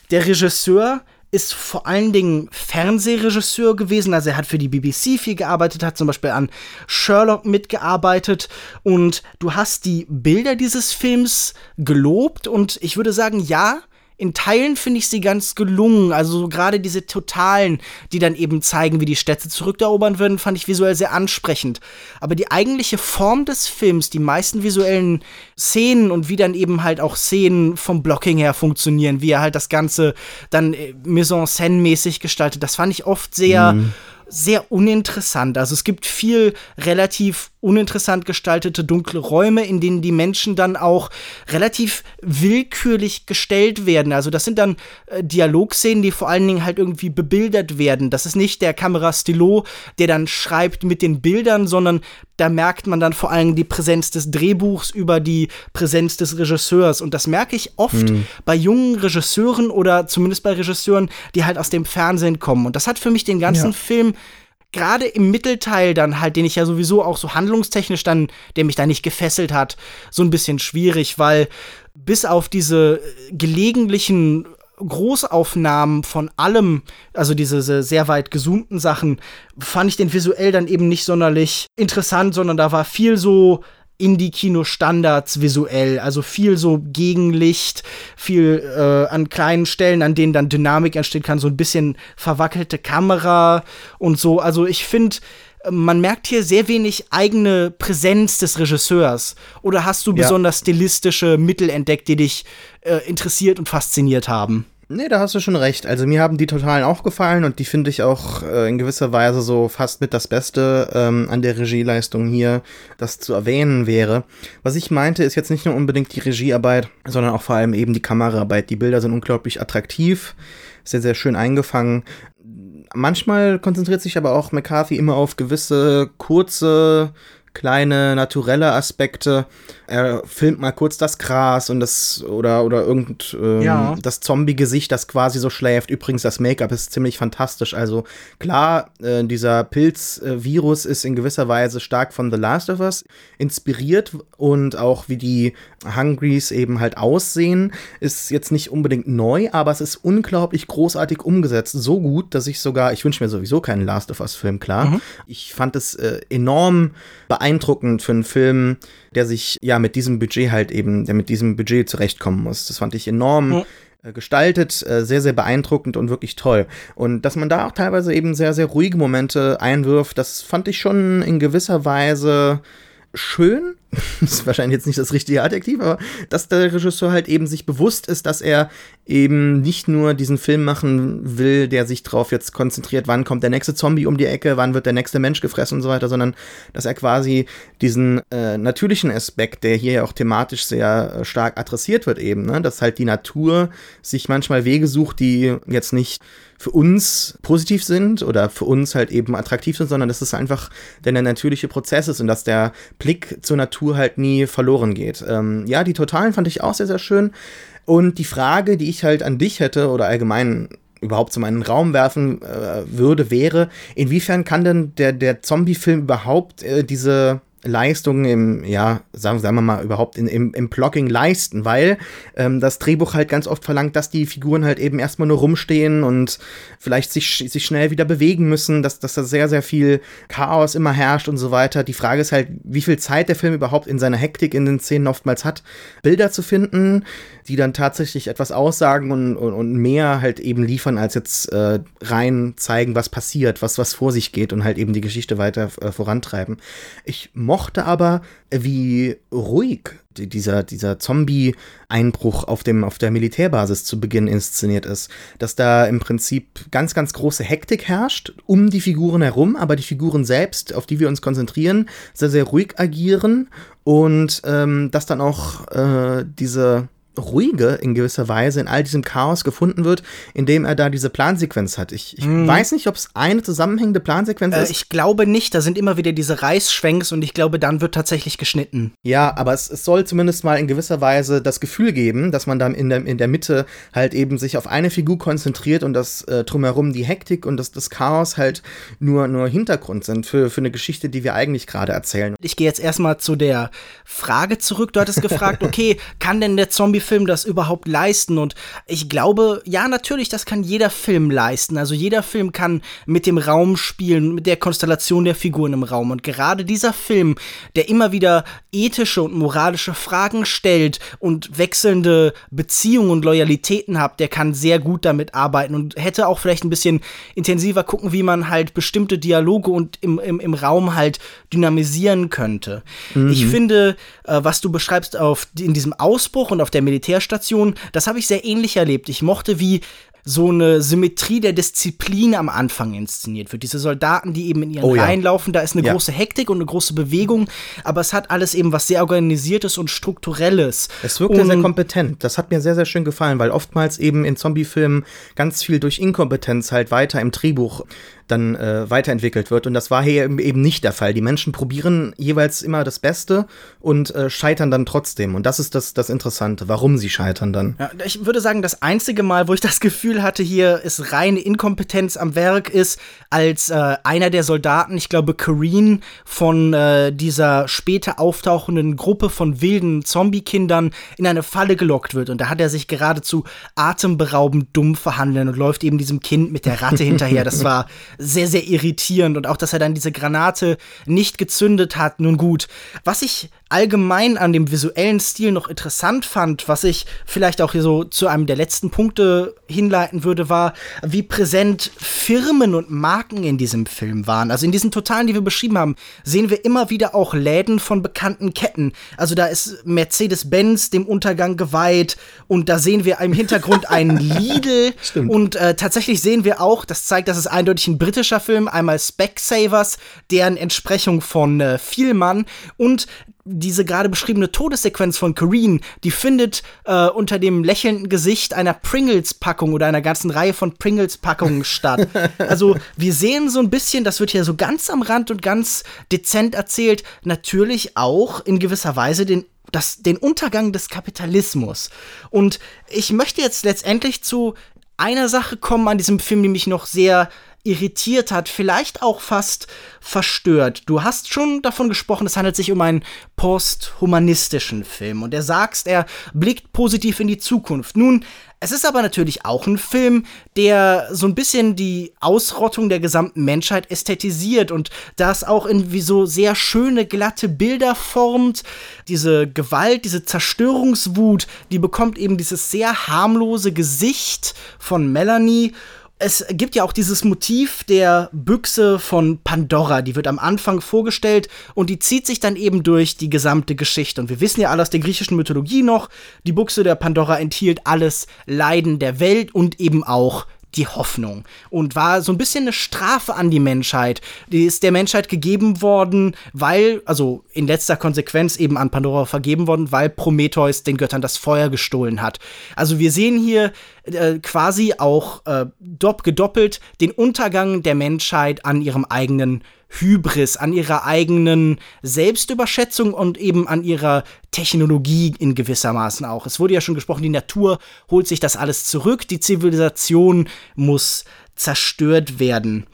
der Regisseur ist vor allen Dingen Fernsehregisseur gewesen. Also er hat für die BBC viel gearbeitet, hat zum Beispiel an Sherlock mitgearbeitet. Und du hast die Bilder dieses Films gelobt. Und ich würde sagen, ja, in Teilen finde ich sie ganz gelungen. Also gerade diese Totalen, die dann eben zeigen, wie die Städte zurückerobern würden, fand ich visuell sehr ansprechend. Aber die eigentliche Form des Films, die meisten visuellen Szenen und wie dann eben halt auch Szenen vom Blocking her funktionieren, wie er halt das Ganze dann äh, mise-en-scène-mäßig gestaltet, das fand ich oft sehr. Mhm sehr uninteressant. Also es gibt viel relativ uninteressant gestaltete dunkle Räume, in denen die Menschen dann auch relativ willkürlich gestellt werden. Also das sind dann äh, Dialogszenen, die vor allen Dingen halt irgendwie bebildert werden. Das ist nicht der Kamerastilo, der dann schreibt mit den Bildern, sondern da merkt man dann vor allem die Präsenz des Drehbuchs über die Präsenz des Regisseurs. Und das merke ich oft mhm. bei jungen Regisseuren oder zumindest bei Regisseuren, die halt aus dem Fernsehen kommen. Und das hat für mich den ganzen ja. Film gerade im Mittelteil dann halt, den ich ja sowieso auch so handlungstechnisch dann, der mich da nicht gefesselt hat, so ein bisschen schwierig, weil bis auf diese gelegentlichen Großaufnahmen von allem, also diese sehr weit gezoomten Sachen, fand ich den visuell dann eben nicht sonderlich interessant, sondern da war viel so Indie-Kino-Standards visuell, also viel so Gegenlicht, viel äh, an kleinen Stellen, an denen dann Dynamik entstehen kann, so ein bisschen verwackelte Kamera und so. Also ich finde, man merkt hier sehr wenig eigene Präsenz des Regisseurs. Oder hast du ja. besonders stilistische Mittel entdeckt, die dich äh, interessiert und fasziniert haben? Nee, da hast du schon recht. Also mir haben die Totalen auch gefallen und die finde ich auch äh, in gewisser Weise so fast mit das Beste ähm, an der Regieleistung hier, das zu erwähnen wäre. Was ich meinte, ist jetzt nicht nur unbedingt die Regiearbeit, sondern auch vor allem eben die Kameraarbeit. Die Bilder sind unglaublich attraktiv, sehr, sehr schön eingefangen. Manchmal konzentriert sich aber auch McCarthy immer auf gewisse kurze kleine naturelle Aspekte. Er filmt mal kurz das Gras und das oder oder irgend ähm, ja. das Zombie-Gesicht, das quasi so schläft. Übrigens, das Make-up ist ziemlich fantastisch. Also klar, äh, dieser Pilz-Virus ist in gewisser Weise stark von The Last of Us inspiriert und auch wie die Hungries eben halt aussehen, ist jetzt nicht unbedingt neu, aber es ist unglaublich großartig umgesetzt. So gut, dass ich sogar, ich wünsche mir sowieso keinen Last of Us-Film, klar. Mhm. Ich fand es äh, enorm beeindruckend beeindruckend für einen Film, der sich ja mit diesem Budget halt eben, der mit diesem Budget zurechtkommen muss. Das fand ich enorm. Äh, gestaltet, äh, sehr, sehr beeindruckend und wirklich toll. Und dass man da auch teilweise eben sehr, sehr ruhige Momente einwirft, das fand ich schon in gewisser Weise schön, ist wahrscheinlich jetzt nicht das richtige Adjektiv, aber dass der Regisseur halt eben sich bewusst ist, dass er eben nicht nur diesen Film machen will, der sich drauf jetzt konzentriert, wann kommt der nächste Zombie um die Ecke, wann wird der nächste Mensch gefressen und so weiter, sondern dass er quasi diesen äh, natürlichen Aspekt, der hier ja auch thematisch sehr äh, stark adressiert wird eben, ne? dass halt die Natur sich manchmal Wege sucht, die jetzt nicht für uns positiv sind oder für uns halt eben attraktiv sind, sondern dass es einfach der natürliche Prozess ist und dass der Blick zur Natur halt nie verloren geht. Ähm, ja, die Totalen fand ich auch sehr, sehr schön. Und die Frage, die ich halt an dich hätte oder allgemein überhaupt so einen Raum werfen äh, würde, wäre, inwiefern kann denn der, der Zombie-Film überhaupt äh, diese Leistungen im, ja, sagen, sagen wir mal, überhaupt in, im, im Blocking leisten, weil ähm, das Drehbuch halt ganz oft verlangt, dass die Figuren halt eben erstmal nur rumstehen und vielleicht sich, sich schnell wieder bewegen müssen, dass, dass da sehr, sehr viel Chaos immer herrscht und so weiter. Die Frage ist halt, wie viel Zeit der Film überhaupt in seiner Hektik in den Szenen oftmals hat, Bilder zu finden, die dann tatsächlich etwas aussagen und, und, und mehr halt eben liefern, als jetzt äh, rein zeigen, was passiert, was, was vor sich geht und halt eben die Geschichte weiter äh, vorantreiben. Ich mochte aber, wie ruhig dieser, dieser Zombie-Einbruch auf, auf der Militärbasis zu Beginn inszeniert ist. Dass da im Prinzip ganz, ganz große Hektik herrscht um die Figuren herum, aber die Figuren selbst, auf die wir uns konzentrieren, sehr, sehr ruhig agieren und ähm, dass dann auch äh, diese ruhige in gewisser Weise in all diesem Chaos gefunden wird, indem er da diese Plansequenz hat. Ich, ich mm. weiß nicht, ob es eine zusammenhängende Plansequenz äh, ist. Ich glaube nicht, da sind immer wieder diese Reißschwenks und ich glaube, dann wird tatsächlich geschnitten. Ja, aber es, es soll zumindest mal in gewisser Weise das Gefühl geben, dass man dann in der, in der Mitte halt eben sich auf eine Figur konzentriert und das äh, drumherum die Hektik und das, das Chaos halt nur, nur Hintergrund sind für, für eine Geschichte, die wir eigentlich gerade erzählen. Ich gehe jetzt erstmal zu der Frage zurück. Du hattest gefragt, okay, kann denn der Zombie Zombie-Film das überhaupt leisten? Und ich glaube, ja, natürlich, das kann jeder Film leisten. Also jeder Film kann mit dem Raum spielen, mit der Konstellation der Figuren im Raum. Und gerade dieser Film, der immer wieder ethische und moralische Fragen stellt und wechselnde Beziehungen und Loyalitäten hat, der kann sehr gut damit arbeiten und hätte auch vielleicht ein bisschen intensiver gucken, wie man halt bestimmte Dialoge und im, im, im Raum halt dynamisieren könnte. Mhm. Ich finde, äh, was du beschreibst auf, in diesem Ausbruch und auf der Militärstation, das habe ich sehr ähnlich erlebt. Ich mochte, wie so eine Symmetrie der Disziplin am Anfang inszeniert wird. Diese Soldaten, die eben in ihren oh, Reihen ja. laufen, da ist eine ja. große Hektik und eine große Bewegung, aber es hat alles eben was sehr Organisiertes und Strukturelles. Es wirkt sehr kompetent. Das hat mir sehr, sehr schön gefallen, weil oftmals eben in Zombie-Filmen ganz viel durch Inkompetenz halt weiter im Drehbuch dann äh, weiterentwickelt wird. Und das war hier eben nicht der Fall. Die Menschen probieren jeweils immer das Beste und äh, scheitern dann trotzdem. Und das ist das, das Interessante, warum sie scheitern dann. Ja, ich würde sagen, das einzige Mal, wo ich das Gefühl hatte, hier ist reine Inkompetenz am Werk, ist, als äh, einer der Soldaten, ich glaube, Kareen, von äh, dieser später auftauchenden Gruppe von wilden Zombie-Kindern in eine Falle gelockt wird. Und da hat er sich geradezu atemberaubend dumm verhandeln und läuft eben diesem Kind mit der Ratte hinterher. Das war sehr, sehr irritierend und auch, dass er dann diese Granate nicht gezündet hat. Nun gut, was ich allgemein an dem visuellen Stil noch interessant fand, was ich vielleicht auch hier so zu einem der letzten Punkte hinleiten würde, war, wie präsent Firmen und Marken in diesem Film waren. Also in diesen Totalen, die wir beschrieben haben, sehen wir immer wieder auch Läden von bekannten Ketten. Also da ist Mercedes-Benz dem Untergang geweiht und da sehen wir im Hintergrund einen Lidl Stimmt. und äh, tatsächlich sehen wir auch, das zeigt, dass es eindeutig ein britischer Film, einmal Specsavers, deren Entsprechung von äh, Vielmann und diese gerade beschriebene Todessequenz von Kareen, die findet äh, unter dem lächelnden Gesicht einer Pringles-Packung oder einer ganzen Reihe von Pringles-Packungen statt. Also wir sehen so ein bisschen, das wird hier so ganz am Rand und ganz dezent erzählt, natürlich auch in gewisser Weise den das, den Untergang des Kapitalismus. Und ich möchte jetzt letztendlich zu einer Sache kommen an diesem Film, die mich noch sehr irritiert hat, vielleicht auch fast verstört. Du hast schon davon gesprochen, es handelt sich um einen posthumanistischen Film und er sagst, er blickt positiv in die Zukunft. Nun, es ist aber natürlich auch ein Film, der so ein bisschen die Ausrottung der gesamten Menschheit ästhetisiert und das auch in wie so sehr schöne, glatte Bilder formt. Diese Gewalt, diese Zerstörungswut, die bekommt eben dieses sehr harmlose Gesicht von Melanie es gibt ja auch dieses Motiv der Büchse von Pandora, die wird am Anfang vorgestellt und die zieht sich dann eben durch die gesamte Geschichte. Und wir wissen ja alle aus der griechischen Mythologie noch, die Büchse der Pandora enthielt alles Leiden der Welt und eben auch die Hoffnung und war so ein bisschen eine Strafe an die Menschheit. Die ist der Menschheit gegeben worden, weil, also in letzter Konsequenz eben an Pandora vergeben worden, weil Prometheus den Göttern das Feuer gestohlen hat. Also wir sehen hier äh, quasi auch äh, gedoppelt den Untergang der Menschheit an ihrem eigenen Hybris, an ihrer eigenen Selbstüberschätzung und eben an ihrer Technologie in gewissermaßen auch. Es wurde ja schon gesprochen, die Natur holt sich das alles zurück, die Zivilisation muss zerstört werden.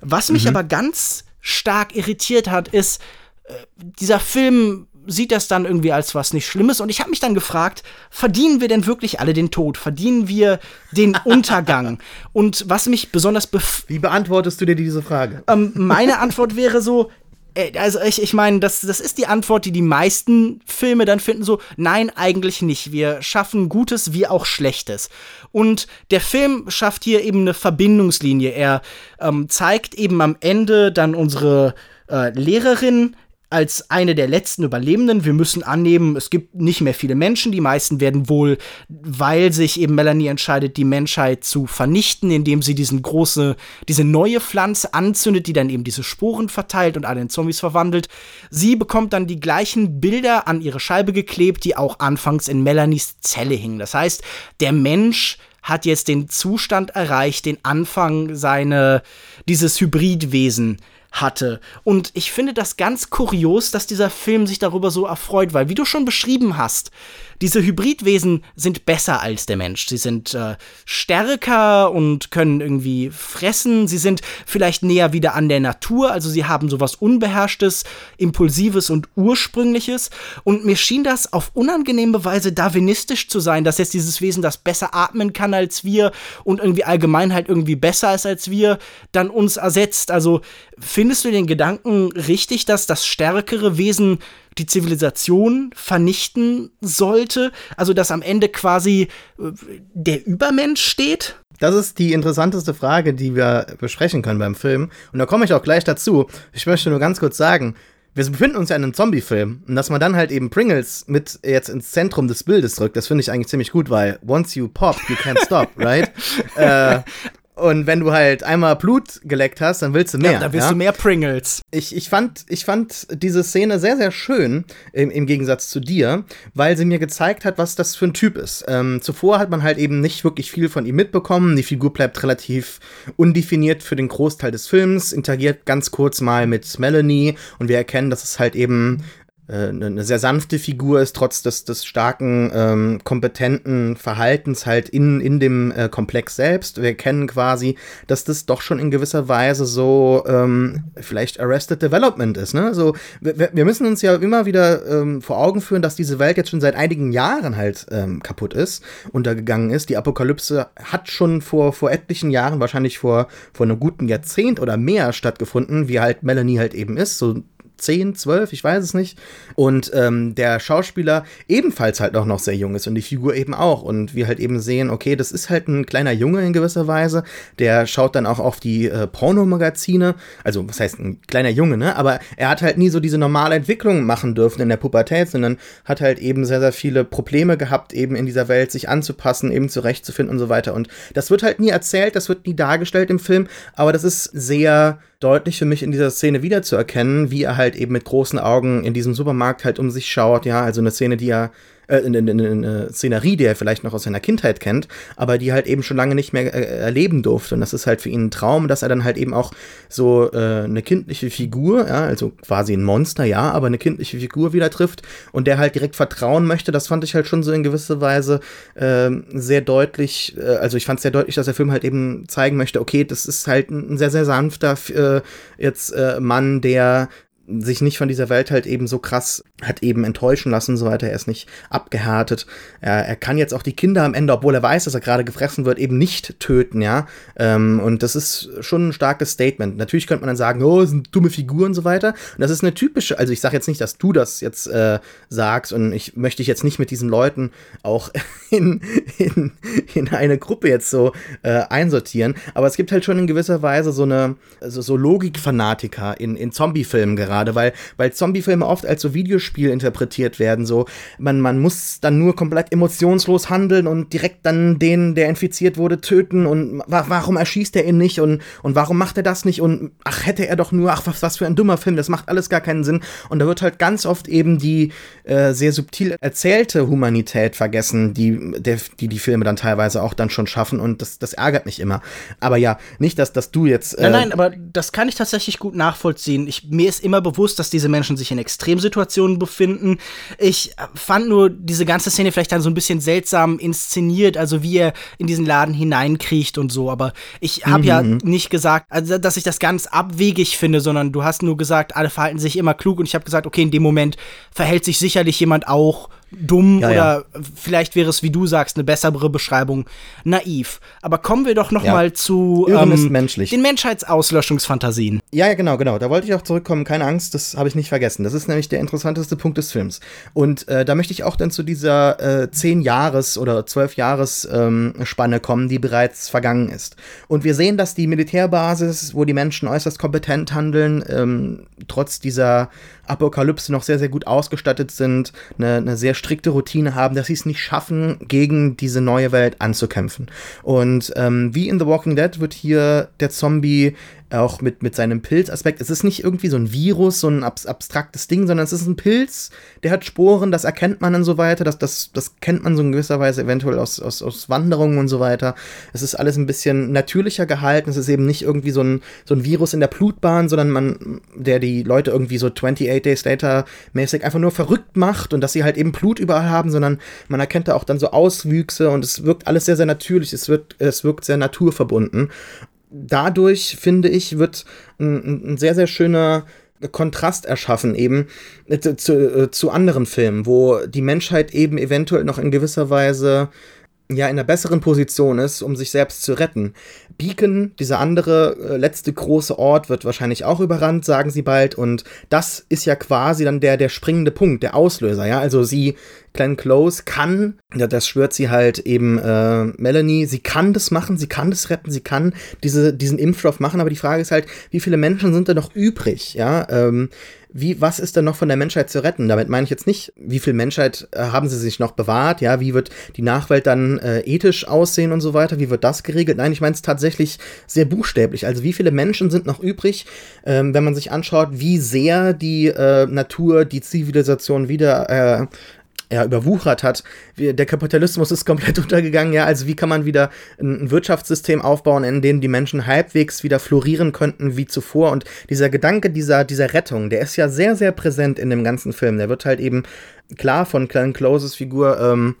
Was mich mhm. aber ganz stark irritiert hat, ist, äh, dieser Film sieht das dann irgendwie als was nicht Schlimmes. Und ich habe mich dann gefragt, verdienen wir denn wirklich alle den Tod? Verdienen wir den Untergang? Und was mich besonders bef Wie beantwortest du dir diese Frage? Ähm, meine Antwort wäre so, äh, also ich, ich meine, das, das ist die Antwort, die die meisten Filme dann finden, so, nein, eigentlich nicht. Wir schaffen Gutes wie auch Schlechtes. Und der Film schafft hier eben eine Verbindungslinie. Er ähm, zeigt eben am Ende dann unsere äh, Lehrerin, als eine der letzten Überlebenden. Wir müssen annehmen, es gibt nicht mehr viele Menschen. Die meisten werden wohl, weil sich eben Melanie entscheidet, die Menschheit zu vernichten, indem sie diesen große, diese neue Pflanze anzündet, die dann eben diese Sporen verteilt und alle in Zombies verwandelt. Sie bekommt dann die gleichen Bilder an ihre Scheibe geklebt, die auch anfangs in Melanies Zelle hingen. Das heißt, der Mensch hat jetzt den Zustand erreicht, den Anfang seine, dieses Hybridwesen hatte. Und ich finde das ganz kurios, dass dieser Film sich darüber so erfreut, weil, wie du schon beschrieben hast, diese Hybridwesen sind besser als der Mensch. Sie sind äh, stärker und können irgendwie fressen. Sie sind vielleicht näher wieder an der Natur. Also sie haben sowas Unbeherrschtes, Impulsives und Ursprüngliches. Und mir schien das auf unangenehme Weise darwinistisch zu sein, dass jetzt dieses Wesen, das besser atmen kann als wir und irgendwie allgemein halt irgendwie besser ist als wir, dann uns ersetzt. Also findest du den Gedanken richtig, dass das stärkere Wesen die Zivilisation vernichten sollte? Also, dass am Ende quasi äh, der Übermensch steht? Das ist die interessanteste Frage, die wir besprechen können beim Film. Und da komme ich auch gleich dazu. Ich möchte nur ganz kurz sagen, wir befinden uns ja in einem Zombie-Film. Und dass man dann halt eben Pringles mit jetzt ins Zentrum des Bildes drückt, das finde ich eigentlich ziemlich gut, weil once you pop, you can't stop, right? äh, und wenn du halt einmal Blut geleckt hast, dann willst du mehr. Ja, dann willst ja? du mehr Pringles. Ich, ich, fand, ich fand diese Szene sehr, sehr schön, im, im Gegensatz zu dir, weil sie mir gezeigt hat, was das für ein Typ ist. Ähm, zuvor hat man halt eben nicht wirklich viel von ihm mitbekommen. Die Figur bleibt relativ undefiniert für den Großteil des Films, interagiert ganz kurz mal mit Melanie und wir erkennen, dass es halt eben eine, äh, sehr sanfte Figur ist, trotz des, des starken, ähm, kompetenten Verhaltens halt in, in dem äh, Komplex selbst. Wir kennen quasi, dass das doch schon in gewisser Weise so ähm, vielleicht Arrested Development ist. Ne? So, wir, wir müssen uns ja immer wieder ähm, vor Augen führen, dass diese Welt jetzt schon seit einigen Jahren halt ähm, kaputt ist, untergegangen ist. Die Apokalypse hat schon vor, vor etlichen Jahren, wahrscheinlich vor, vor einem guten Jahrzehnt oder mehr stattgefunden, wie halt Melanie halt eben ist. So 10, 12, ich weiß es nicht. Und ähm, der Schauspieler ebenfalls halt auch noch sehr jung ist und die Figur eben auch. Und wir halt eben sehen, okay, das ist halt ein kleiner Junge in gewisser Weise. Der schaut dann auch auf die äh, Pornomagazine. Also, was heißt ein kleiner Junge, ne? Aber er hat halt nie so diese normale Entwicklung machen dürfen in der Pubertät, sondern hat halt eben sehr, sehr viele Probleme gehabt, eben in dieser Welt sich anzupassen, eben zurechtzufinden und so weiter. Und das wird halt nie erzählt, das wird nie dargestellt im Film, aber das ist sehr deutlich für mich in dieser Szene wiederzuerkennen, wie er halt eben mit großen Augen in diesem Supermarkt halt um sich schaut, ja, also eine Szene, die er äh, eine, eine, eine Szenerie, die er vielleicht noch aus seiner Kindheit kennt, aber die halt eben schon lange nicht mehr äh, erleben durfte. Und das ist halt für ihn ein Traum, dass er dann halt eben auch so äh, eine kindliche Figur, ja, also quasi ein Monster, ja, aber eine kindliche Figur wieder trifft und der halt direkt vertrauen möchte. Das fand ich halt schon so in gewisser Weise äh, sehr deutlich, äh, also ich fand es sehr deutlich, dass der Film halt eben zeigen möchte, okay, das ist halt ein sehr, sehr sanfter äh, jetzt äh, Mann, der sich nicht von dieser Welt halt eben so krass hat eben enttäuschen lassen und so weiter. Er ist nicht abgehärtet. Er, er kann jetzt auch die Kinder am Ende, obwohl er weiß, dass er gerade gefressen wird, eben nicht töten, ja. Ähm, und das ist schon ein starkes Statement. Natürlich könnte man dann sagen, oh, sind dumme Figuren und so weiter. Und das ist eine typische, also ich sage jetzt nicht, dass du das jetzt äh, sagst und ich möchte dich jetzt nicht mit diesen Leuten auch in, in, in eine Gruppe jetzt so äh, einsortieren. Aber es gibt halt schon in gewisser Weise so eine, also so Logikfanatiker in, in Zombie-Filmen gerade gerade, weil, weil Zombie-Filme oft als so Videospiel interpretiert werden. So, man, man muss dann nur komplett emotionslos handeln und direkt dann den, der infiziert wurde, töten und wa warum erschießt er ihn nicht und, und warum macht er das nicht und ach, hätte er doch nur, ach, was, was für ein dummer Film, das macht alles gar keinen Sinn. Und da wird halt ganz oft eben die äh, sehr subtil erzählte Humanität vergessen, die, der, die die Filme dann teilweise auch dann schon schaffen und das, das ärgert mich immer. Aber ja, nicht, dass, dass du jetzt. Äh nein, nein, aber das kann ich tatsächlich gut nachvollziehen. Ich, mir ist immer bewusst, dass diese Menschen sich in Extremsituationen befinden. Ich fand nur diese ganze Szene vielleicht dann so ein bisschen seltsam inszeniert, also wie er in diesen Laden hineinkriecht und so. Aber ich habe mhm. ja nicht gesagt, also, dass ich das ganz abwegig finde, sondern du hast nur gesagt, alle verhalten sich immer klug und ich habe gesagt, okay, in dem Moment verhält sich sicherlich jemand auch dumm ja, oder ja. vielleicht wäre es, wie du sagst, eine bessere Beschreibung, naiv. Aber kommen wir doch noch ja. mal zu ähm, menschlich. den Menschheitsauslöschungsfantasien. Ja, ja, genau, genau. Da wollte ich auch zurückkommen. Keine Angst, das habe ich nicht vergessen. Das ist nämlich der interessanteste Punkt des Films. Und äh, da möchte ich auch dann zu dieser äh, zehn Jahres oder zwölf Jahres ähm, Spanne kommen, die bereits vergangen ist. Und wir sehen, dass die Militärbasis, wo die Menschen äußerst kompetent handeln, ähm, trotz dieser Apokalypse noch sehr, sehr gut ausgestattet sind, eine, eine sehr strikte Routine haben, dass sie es nicht schaffen, gegen diese neue Welt anzukämpfen. Und ähm, wie in The Walking Dead wird hier der Zombie auch mit, mit seinem Pilzaspekt. Es ist nicht irgendwie so ein Virus, so ein abs abstraktes Ding, sondern es ist ein Pilz, der hat Sporen, das erkennt man und so weiter. Das, das, das kennt man so in gewisser Weise eventuell aus, aus, aus Wanderungen und so weiter. Es ist alles ein bisschen natürlicher gehalten. Es ist eben nicht irgendwie so ein, so ein Virus in der Blutbahn, sondern man, der die Leute irgendwie so 28 Days Later mäßig einfach nur verrückt macht und dass sie halt eben Blut überall haben, sondern man erkennt da auch dann so Auswüchse und es wirkt alles sehr, sehr natürlich. Es, wird, es wirkt sehr naturverbunden dadurch, finde ich, wird ein, ein sehr, sehr schöner Kontrast erschaffen eben äh, zu, äh, zu anderen Filmen, wo die Menschheit eben eventuell noch in gewisser Weise ja in einer besseren Position ist, um sich selbst zu retten. Beacon, dieser andere äh, letzte große Ort, wird wahrscheinlich auch überrannt, sagen sie bald. Und das ist ja quasi dann der, der springende Punkt, der Auslöser, ja. Also sie, Glenn Close, kann, ja, das schwört sie halt eben äh, Melanie, sie kann das machen, sie kann das retten, sie kann diese, diesen Impfstoff machen, aber die Frage ist halt, wie viele Menschen sind da noch übrig, ja? Ähm, wie, was ist denn noch von der Menschheit zu retten? Damit meine ich jetzt nicht, wie viel Menschheit äh, haben sie sich noch bewahrt, ja, wie wird die Nachwelt dann äh, ethisch aussehen und so weiter, wie wird das geregelt? Nein, ich meine es tatsächlich sehr buchstäblich. Also wie viele Menschen sind noch übrig, ähm, wenn man sich anschaut, wie sehr die äh, Natur, die Zivilisation wieder äh, ja, überwuchert hat. Der Kapitalismus ist komplett untergegangen, ja. Also wie kann man wieder ein Wirtschaftssystem aufbauen, in dem die Menschen halbwegs wieder florieren könnten wie zuvor? Und dieser Gedanke dieser, dieser Rettung, der ist ja sehr, sehr präsent in dem ganzen Film. Der wird halt eben klar von Glenn Closes Figur ähm,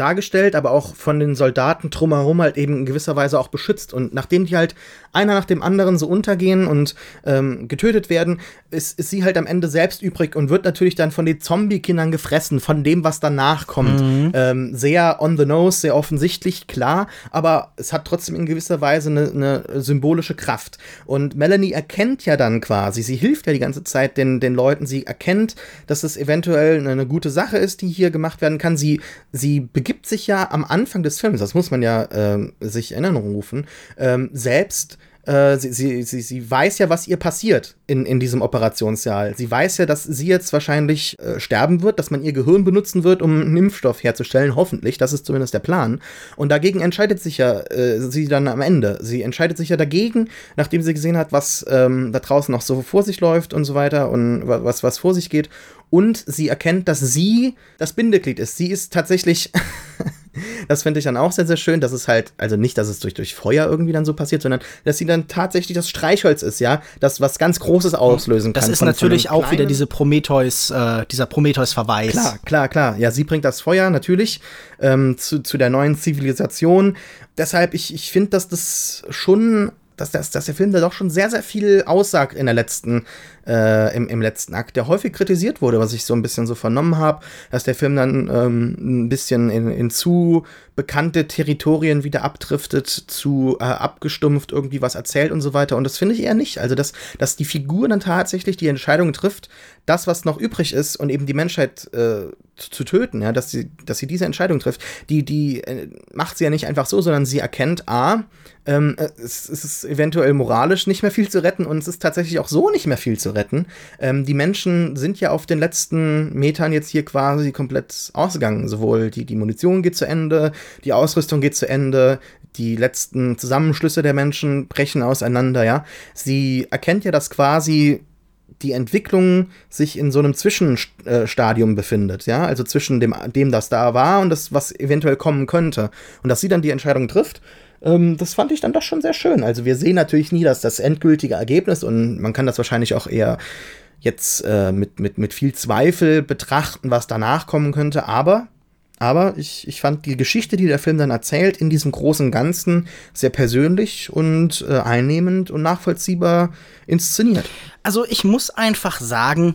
dargestellt, aber auch von den Soldaten drumherum halt eben in gewisser Weise auch beschützt. Und nachdem die halt einer nach dem anderen so untergehen und ähm, getötet werden, ist, ist sie halt am Ende selbst übrig und wird natürlich dann von den Zombie-Kindern gefressen, von dem, was danach kommt. Mhm. Ähm, sehr on the nose, sehr offensichtlich, klar, aber es hat trotzdem in gewisser Weise eine, eine symbolische Kraft. Und Melanie erkennt ja dann quasi, sie hilft ja die ganze Zeit den, den Leuten, sie erkennt, dass es eventuell eine gute Sache ist, die hier gemacht werden kann. Sie, sie beginnt begibt sich ja am Anfang des Films, das muss man ja äh, sich in Erinnerung rufen, ähm, selbst äh, sie, sie, sie, sie weiß ja, was ihr passiert in, in diesem Operationssaal. Sie weiß ja, dass sie jetzt wahrscheinlich äh, sterben wird, dass man ihr Gehirn benutzen wird, um einen Impfstoff herzustellen, hoffentlich. Das ist zumindest der Plan. Und dagegen entscheidet sich ja äh, sie dann am Ende. Sie entscheidet sich ja dagegen, nachdem sie gesehen hat, was ähm, da draußen noch so vor sich läuft und so weiter und was, was vor sich geht. Und sie erkennt, dass sie das Bindeglied ist. Sie ist tatsächlich Das finde ich dann auch sehr, sehr schön. dass es halt, also nicht, dass es durch, durch Feuer irgendwie dann so passiert, sondern dass sie dann tatsächlich das Streichholz ist, ja, das was ganz Großes auslösen das kann. Das ist von, natürlich von auch wieder diese Prometheus, äh, dieser Prometheus-Verweis. Klar, klar, klar. Ja, sie bringt das Feuer natürlich ähm, zu, zu der neuen Zivilisation. Deshalb, ich, ich finde, dass das schon dass, dass, dass der Film da doch schon sehr, sehr viel aussagt in der letzten, äh, im, im letzten Akt, der häufig kritisiert wurde, was ich so ein bisschen so vernommen habe, dass der Film dann ähm, ein bisschen in, in zu bekannte Territorien wieder abdriftet, zu äh, abgestumpft irgendwie was erzählt und so weiter. Und das finde ich eher nicht. Also, dass, dass die Figur dann tatsächlich die Entscheidung trifft, das, was noch übrig ist und eben die Menschheit äh, zu töten, ja, dass sie, dass sie diese Entscheidung trifft, die, die äh, macht sie ja nicht einfach so, sondern sie erkennt, A, ähm, es, es, ist eventuell moralisch nicht mehr viel zu retten und es ist tatsächlich auch so nicht mehr viel zu retten. Ähm, die Menschen sind ja auf den letzten Metern jetzt hier quasi komplett ausgegangen. Sowohl die, die Munition geht zu Ende, die Ausrüstung geht zu Ende, die letzten Zusammenschlüsse der Menschen brechen auseinander, ja. Sie erkennt ja, dass quasi die Entwicklung sich in so einem Zwischenstadium befindet, ja, also zwischen dem, dem, das da war und das, was eventuell kommen könnte. Und dass sie dann die Entscheidung trifft, ähm, das fand ich dann doch schon sehr schön. Also wir sehen natürlich nie das, das endgültige Ergebnis und man kann das wahrscheinlich auch eher jetzt äh, mit, mit, mit viel Zweifel betrachten, was danach kommen könnte, aber aber ich, ich fand die Geschichte, die der Film dann erzählt, in diesem großen Ganzen sehr persönlich und äh, einnehmend und nachvollziehbar inszeniert. Also ich muss einfach sagen,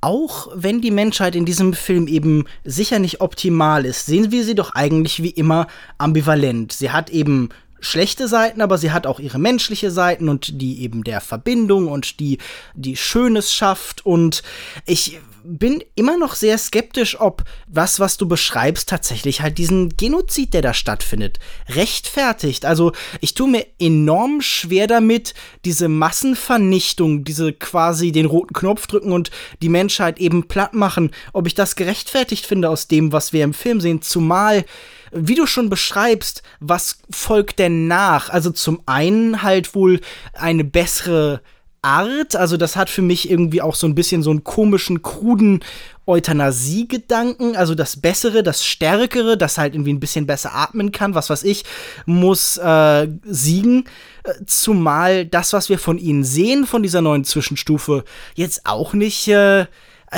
auch wenn die Menschheit in diesem Film eben sicher nicht optimal ist, sehen wir sie doch eigentlich wie immer ambivalent. Sie hat eben schlechte Seiten, aber sie hat auch ihre menschliche Seiten und die eben der Verbindung und die, die Schönes schafft. Und ich bin immer noch sehr skeptisch, ob was, was du beschreibst, tatsächlich halt diesen Genozid, der da stattfindet, rechtfertigt. Also ich tue mir enorm schwer damit, diese Massenvernichtung, diese quasi den roten Knopf drücken und die Menschheit eben platt machen, ob ich das gerechtfertigt finde aus dem, was wir im Film sehen. Zumal wie du schon beschreibst, was folgt denn nach? Also zum einen halt wohl eine bessere Art, also das hat für mich irgendwie auch so ein bisschen so einen komischen, kruden Euthanasie-Gedanken, also das Bessere, das Stärkere, das halt irgendwie ein bisschen besser atmen kann, was weiß ich, muss äh, siegen. Äh, zumal das, was wir von ihnen sehen, von dieser neuen Zwischenstufe, jetzt auch nicht äh,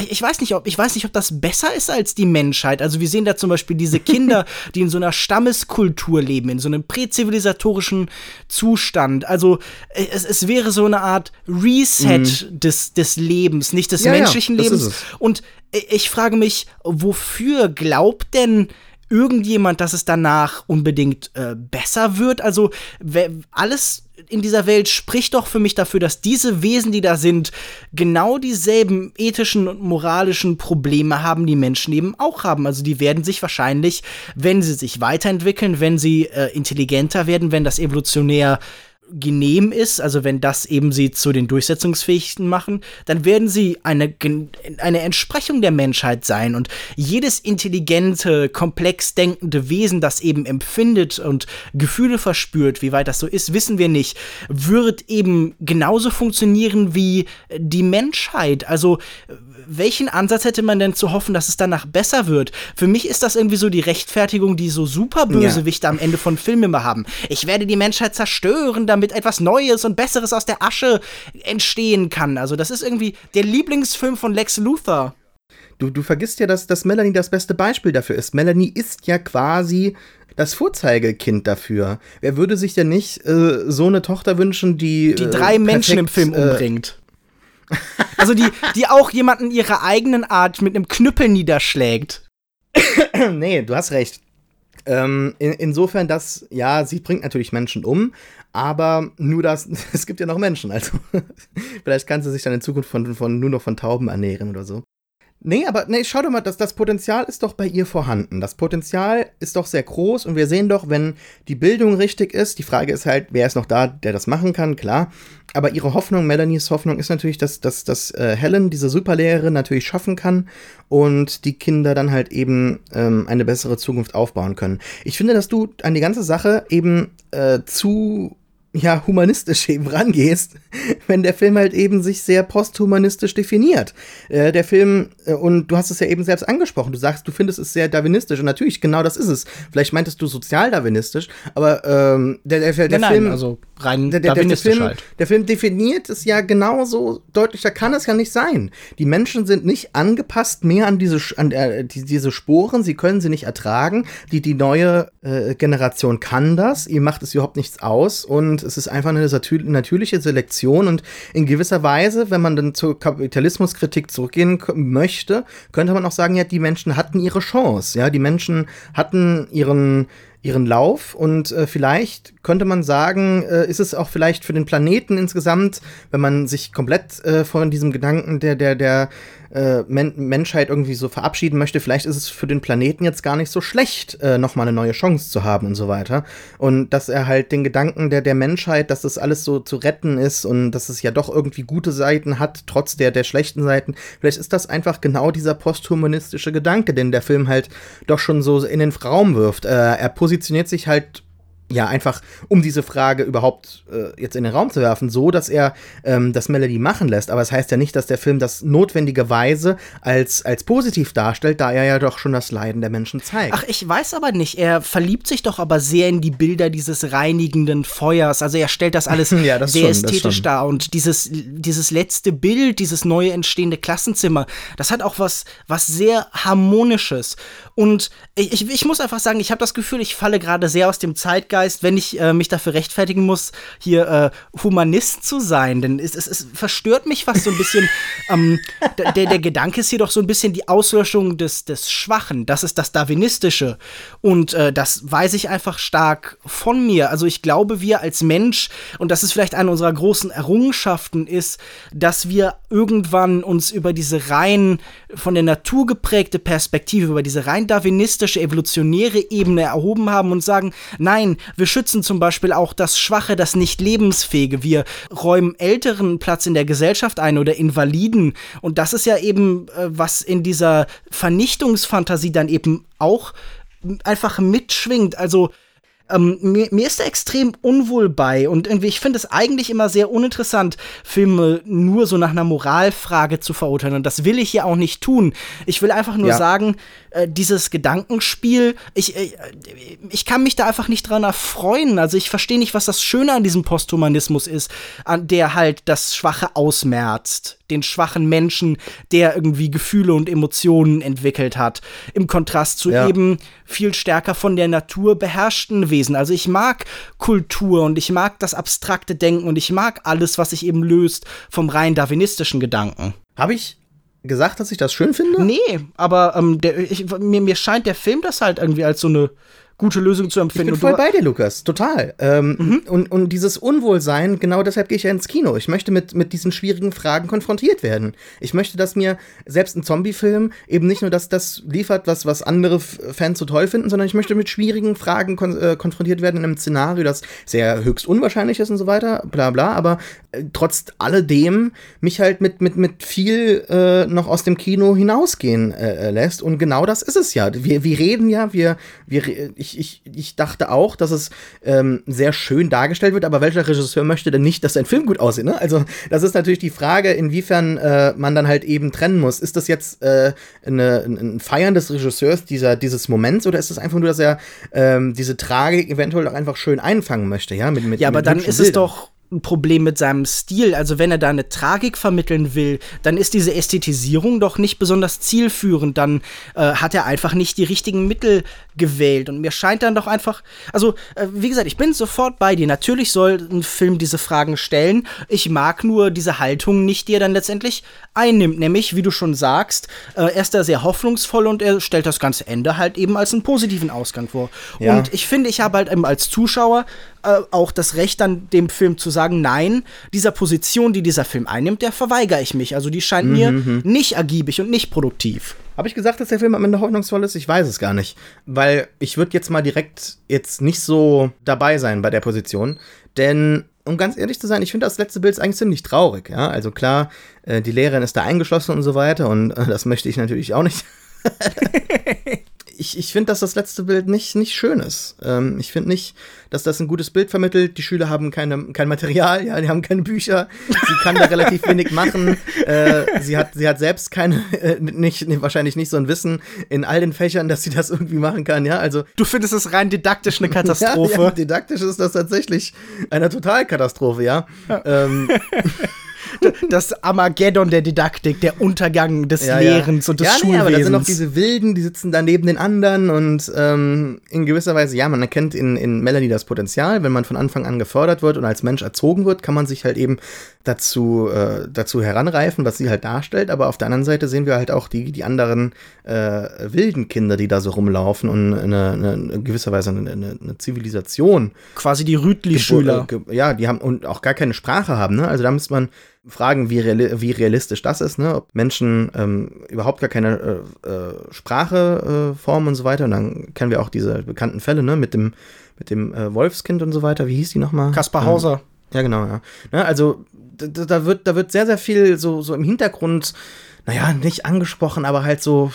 ich weiß nicht, ob ich weiß nicht, ob das besser ist als die Menschheit. Also wir sehen da zum Beispiel diese Kinder, die in so einer Stammeskultur leben, in so einem präzivilisatorischen Zustand. Also äh, es, es wäre so eine Art Reset mhm. des, des Lebens, nicht des ja, menschlichen ja, Lebens. Und ich frage mich, wofür glaubt denn irgendjemand, dass es danach unbedingt äh, besser wird? Also alles in dieser Welt spricht doch für mich dafür, dass diese Wesen, die da sind, genau dieselben ethischen und moralischen Probleme haben, die Menschen eben auch haben. Also die werden sich wahrscheinlich, wenn sie sich weiterentwickeln, wenn sie äh, intelligenter werden, wenn das evolutionär genehm ist, also wenn das eben sie zu den Durchsetzungsfähigsten machen, dann werden sie eine, eine Entsprechung der Menschheit sein. Und jedes intelligente, komplex denkende Wesen, das eben empfindet und Gefühle verspürt, wie weit das so ist, wissen wir nicht, wird eben genauso funktionieren wie die Menschheit. Also welchen Ansatz hätte man denn zu hoffen, dass es danach besser wird? Für mich ist das irgendwie so die Rechtfertigung, die so Superbösewichte ja. am Ende von Filmen immer haben. Ich werde die Menschheit zerstören, damit etwas Neues und Besseres aus der Asche entstehen kann. Also, das ist irgendwie der Lieblingsfilm von Lex Luthor. Du, du vergisst ja, dass, dass Melanie das beste Beispiel dafür ist. Melanie ist ja quasi das Vorzeigekind dafür. Wer würde sich denn nicht äh, so eine Tochter wünschen, die. Die drei äh, Menschen im Film äh, umbringt. Also die, die auch jemanden ihrer eigenen Art mit einem Knüppel niederschlägt. nee, du hast recht. Ähm, in, insofern, dass, ja, sie bringt natürlich Menschen um, aber nur das, es gibt ja noch Menschen, also vielleicht kann sie sich dann in Zukunft von, von, nur noch von Tauben ernähren oder so. Nee, aber nee, schau doch mal, das, das Potenzial ist doch bei ihr vorhanden. Das Potenzial ist doch sehr groß und wir sehen doch, wenn die Bildung richtig ist, die Frage ist halt, wer ist noch da, der das machen kann, klar. Aber ihre Hoffnung, Melanies Hoffnung ist natürlich, dass, dass, dass äh, Helen, diese Superlehrerin, natürlich schaffen kann und die Kinder dann halt eben ähm, eine bessere Zukunft aufbauen können. Ich finde, dass du an die ganze Sache eben äh, zu ja, humanistisch eben rangehst, wenn der Film halt eben sich sehr posthumanistisch definiert. Äh, der Film, äh, und du hast es ja eben selbst angesprochen, du sagst, du findest es sehr darwinistisch und natürlich, genau das ist es. Vielleicht meintest du sozialdarwinistisch, aber ähm, der, der, der nein, Film. Nein, also rein der, der, der, Film, halt. der Film definiert es ja genauso deutlicher kann es ja nicht sein. Die Menschen sind nicht angepasst mehr an diese, an, äh, die, diese Sporen, sie können sie nicht ertragen. Die, die neue äh, Generation kann das, ihr macht es überhaupt nichts aus und es ist einfach eine natürliche Selektion und in gewisser Weise, wenn man dann zur Kapitalismuskritik zurückgehen möchte, könnte man auch sagen, ja, die Menschen hatten ihre Chance, ja, die Menschen hatten ihren ihren Lauf und äh, vielleicht könnte man sagen, äh, ist es auch vielleicht für den Planeten insgesamt, wenn man sich komplett äh, von diesem Gedanken der der der äh, Men Menschheit irgendwie so verabschieden möchte, vielleicht ist es für den Planeten jetzt gar nicht so schlecht, äh, nochmal eine neue Chance zu haben und so weiter. Und dass er halt den Gedanken der, der Menschheit, dass das alles so zu retten ist und dass es ja doch irgendwie gute Seiten hat, trotz der, der schlechten Seiten, vielleicht ist das einfach genau dieser posthumanistische Gedanke, den der Film halt doch schon so in den Raum wirft. Äh, er positioniert sich halt ja, einfach um diese Frage überhaupt äh, jetzt in den Raum zu werfen, so dass er ähm, das Melody machen lässt. Aber es das heißt ja nicht, dass der Film das notwendigerweise als, als positiv darstellt, da er ja doch schon das Leiden der Menschen zeigt. Ach, ich weiß aber nicht. Er verliebt sich doch aber sehr in die Bilder dieses reinigenden Feuers. Also er stellt das alles ja, das sehr schon, ästhetisch dar. Und dieses, dieses letzte Bild, dieses neue entstehende Klassenzimmer, das hat auch was, was sehr Harmonisches. Und ich, ich muss einfach sagen, ich habe das Gefühl, ich falle gerade sehr aus dem Zeitgeist, wenn ich äh, mich dafür rechtfertigen muss, hier äh, Humanist zu sein. Denn es, es, es verstört mich fast so ein bisschen. ähm, der, der Gedanke ist hier doch so ein bisschen die Auslöschung des, des Schwachen. Das ist das Darwinistische. Und äh, das weiß ich einfach stark von mir. Also ich glaube, wir als Mensch, und das ist vielleicht eine unserer großen Errungenschaften, ist, dass wir irgendwann uns über diese rein von der Natur geprägte Perspektive, über diese rein darwinistische, evolutionäre Ebene erhoben haben und sagen, nein, wir schützen zum Beispiel auch das Schwache, das nicht lebensfähige. Wir räumen älteren Platz in der Gesellschaft ein oder Invaliden. Und das ist ja eben, äh, was in dieser Vernichtungsfantasie dann eben auch einfach mitschwingt. Also ähm, mir, mir ist da extrem unwohl bei und irgendwie, ich finde es eigentlich immer sehr uninteressant, Filme nur so nach einer Moralfrage zu verurteilen. Und das will ich ja auch nicht tun. Ich will einfach nur Ja. sagen, äh, dieses Gedankenspiel, ich, äh, ich kann mich da einfach nicht dran erfreuen. Also ich verstehe nicht, was das Schöne an diesem Posthumanismus ist, an der halt das Schwache ausmerzt. Den schwachen Menschen, der irgendwie Gefühle und Emotionen entwickelt hat. Im Kontrast zu Ja. eben viel stärker von der Natur beherrschten Wesen. Also ich mag Kultur und ich mag das abstrakte Denken und ich mag alles, was sich eben löst vom rein darwinistischen Gedanken. Habe ich gesagt, dass ich das schön finde? Nee, aber ähm, der, ich, mir, mir scheint der Film das halt irgendwie als so eine gute Lösung zu Ich empfinden. bin Und voll bei dir, Lukas, total. Ähm, und, und dieses Unwohlsein, genau deshalb gehe ich ja ins Kino. Ich möchte mit, mit diesen schwierigen Fragen konfrontiert werden. Ich möchte, dass mir selbst ein Zombie-Film eben nicht nur das, das liefert, was, was andere Fans so toll finden, sondern ich möchte mit schwierigen Fragen kon äh, konfrontiert werden in einem Szenario, das sehr höchst unwahrscheinlich ist und so weiter, bla bla, aber äh, trotz alledem mich halt mit, mit, mit viel äh, noch aus dem Kino hinausgehen äh, äh, lässt. Und genau das ist es ja. Wir, wir reden ja, wir, wir, re- ich, ich, ich dachte auch, dass es ähm, sehr schön dargestellt wird, aber welcher Regisseur möchte denn nicht, dass sein Film gut aussieht? Ne? Also, das ist natürlich die Frage, inwiefern äh, man dann halt eben trennen muss. Ist das jetzt äh, eine, ein, Feiern des Regisseurs dieser, dieses Moments oder ist es einfach nur, dass er ähm, diese Tragik eventuell auch einfach schön einfangen möchte? Ja, mit, mit, Ja, aber mit dann ist es Bildern? doch ein Problem mit seinem Stil. Also wenn er da eine Tragik vermitteln will, dann ist diese Ästhetisierung doch nicht besonders zielführend. Dann äh, hat er einfach nicht die richtigen Mittel gewählt. Und mir scheint dann doch einfach, also äh, wie gesagt, ich bin sofort bei dir. Natürlich soll ein Film diese Fragen stellen. Ich mag nur diese Haltung nicht, die er dann letztendlich einnimmt. Nämlich, wie du schon sagst, äh, er ist da sehr hoffnungsvoll und er stellt das ganze Ende halt eben als einen positiven Ausgang vor. Ja. Und ich finde, ich habe halt eben als Zuschauer äh, auch das Recht, dann dem Film zu sagen, nein, dieser Position, die dieser Film einnimmt, der verweigere ich mich. Also die scheint mir nicht ergiebig und nicht produktiv. Habe ich gesagt, dass der Film am Ende hoffnungsvoll ist? Ich weiß es gar nicht. Weil ich würde jetzt mal direkt jetzt nicht so dabei sein bei der Position. Denn, um ganz ehrlich zu sein, ich finde das letzte Bild eigentlich ziemlich traurig. Ja, also klar, äh, die Lehrerin ist da eingeschlossen und so weiter. Und äh, das möchte ich natürlich auch nicht. ich ich finde, dass das letzte Bild nicht, nicht schön ist. Ähm, ich finde nicht, dass das ein gutes Bild vermittelt. Die Schüler haben keine, kein Material, ja, die haben keine Bücher. Sie kann da relativ wenig machen. Äh, sie, hat, sie hat selbst keine, äh, nicht, nicht, wahrscheinlich nicht so ein Wissen in all den Fächern, dass sie das irgendwie machen kann, ja. Also Du findest es rein didaktisch eine Katastrophe. Ja, ja, didaktisch ist das tatsächlich eine Totalkatastrophe, ja. Ähm, Das Armageddon der Didaktik, der Untergang des ja, Lehrens und des ja, nee, Schulwesens. aber da sind noch diese Wilden, die sitzen da neben den anderen und ähm, in gewisser Weise, ja, man erkennt in, in Melanie das Potenzial, wenn man von Anfang an gefördert wird und als Mensch erzogen wird, kann man sich halt eben dazu, äh, dazu heranreifen, was sie halt darstellt, aber auf der anderen Seite sehen wir halt auch die, die anderen äh, wilden Kinder, die da so rumlaufen und eine, eine, in gewisser Weise eine, eine, Zivilisation Quasi die Rütli-Schüler. Ge- Ja, die haben und auch gar keine Sprache haben. Ne? Also da müsste man fragen, wie, reali wie realistisch das ist, ne? ob Menschen ähm, überhaupt gar keine äh, äh, Sprache äh, formen und so weiter. Und dann kennen wir auch diese bekannten Fälle ne? mit dem, mit dem äh, Wolfskind und so weiter. Wie hieß die nochmal? Kaspar Ähm, Hauser. ja, genau, ja. Ne, also da, wird, da wird sehr, sehr viel so, so im Hintergrund, naja, nicht angesprochen, aber halt so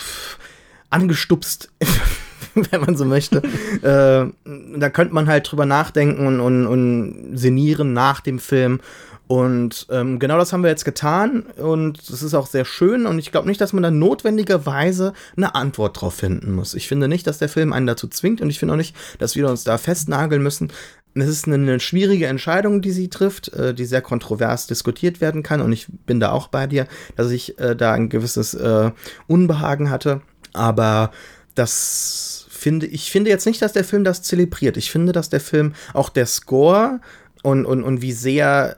angestupst, wenn man so möchte. äh, da könnte man halt drüber nachdenken und, und, und sinnieren nach dem Film. Und ähm, genau das haben wir jetzt getan und es ist auch sehr schön und ich glaube nicht, dass man da notwendigerweise eine Antwort drauf finden muss. Ich finde nicht, dass der Film einen dazu zwingt und ich finde auch nicht, dass wir uns da festnageln müssen. Es ist eine, eine schwierige Entscheidung, die sie trifft, äh, die sehr kontrovers diskutiert werden kann und ich bin da auch bei dir, dass ich äh, da ein gewisses äh, Unbehagen hatte, aber das finde ich finde jetzt nicht, dass der Film das zelebriert. Ich finde, dass der Film auch der Score und, und, und wie sehr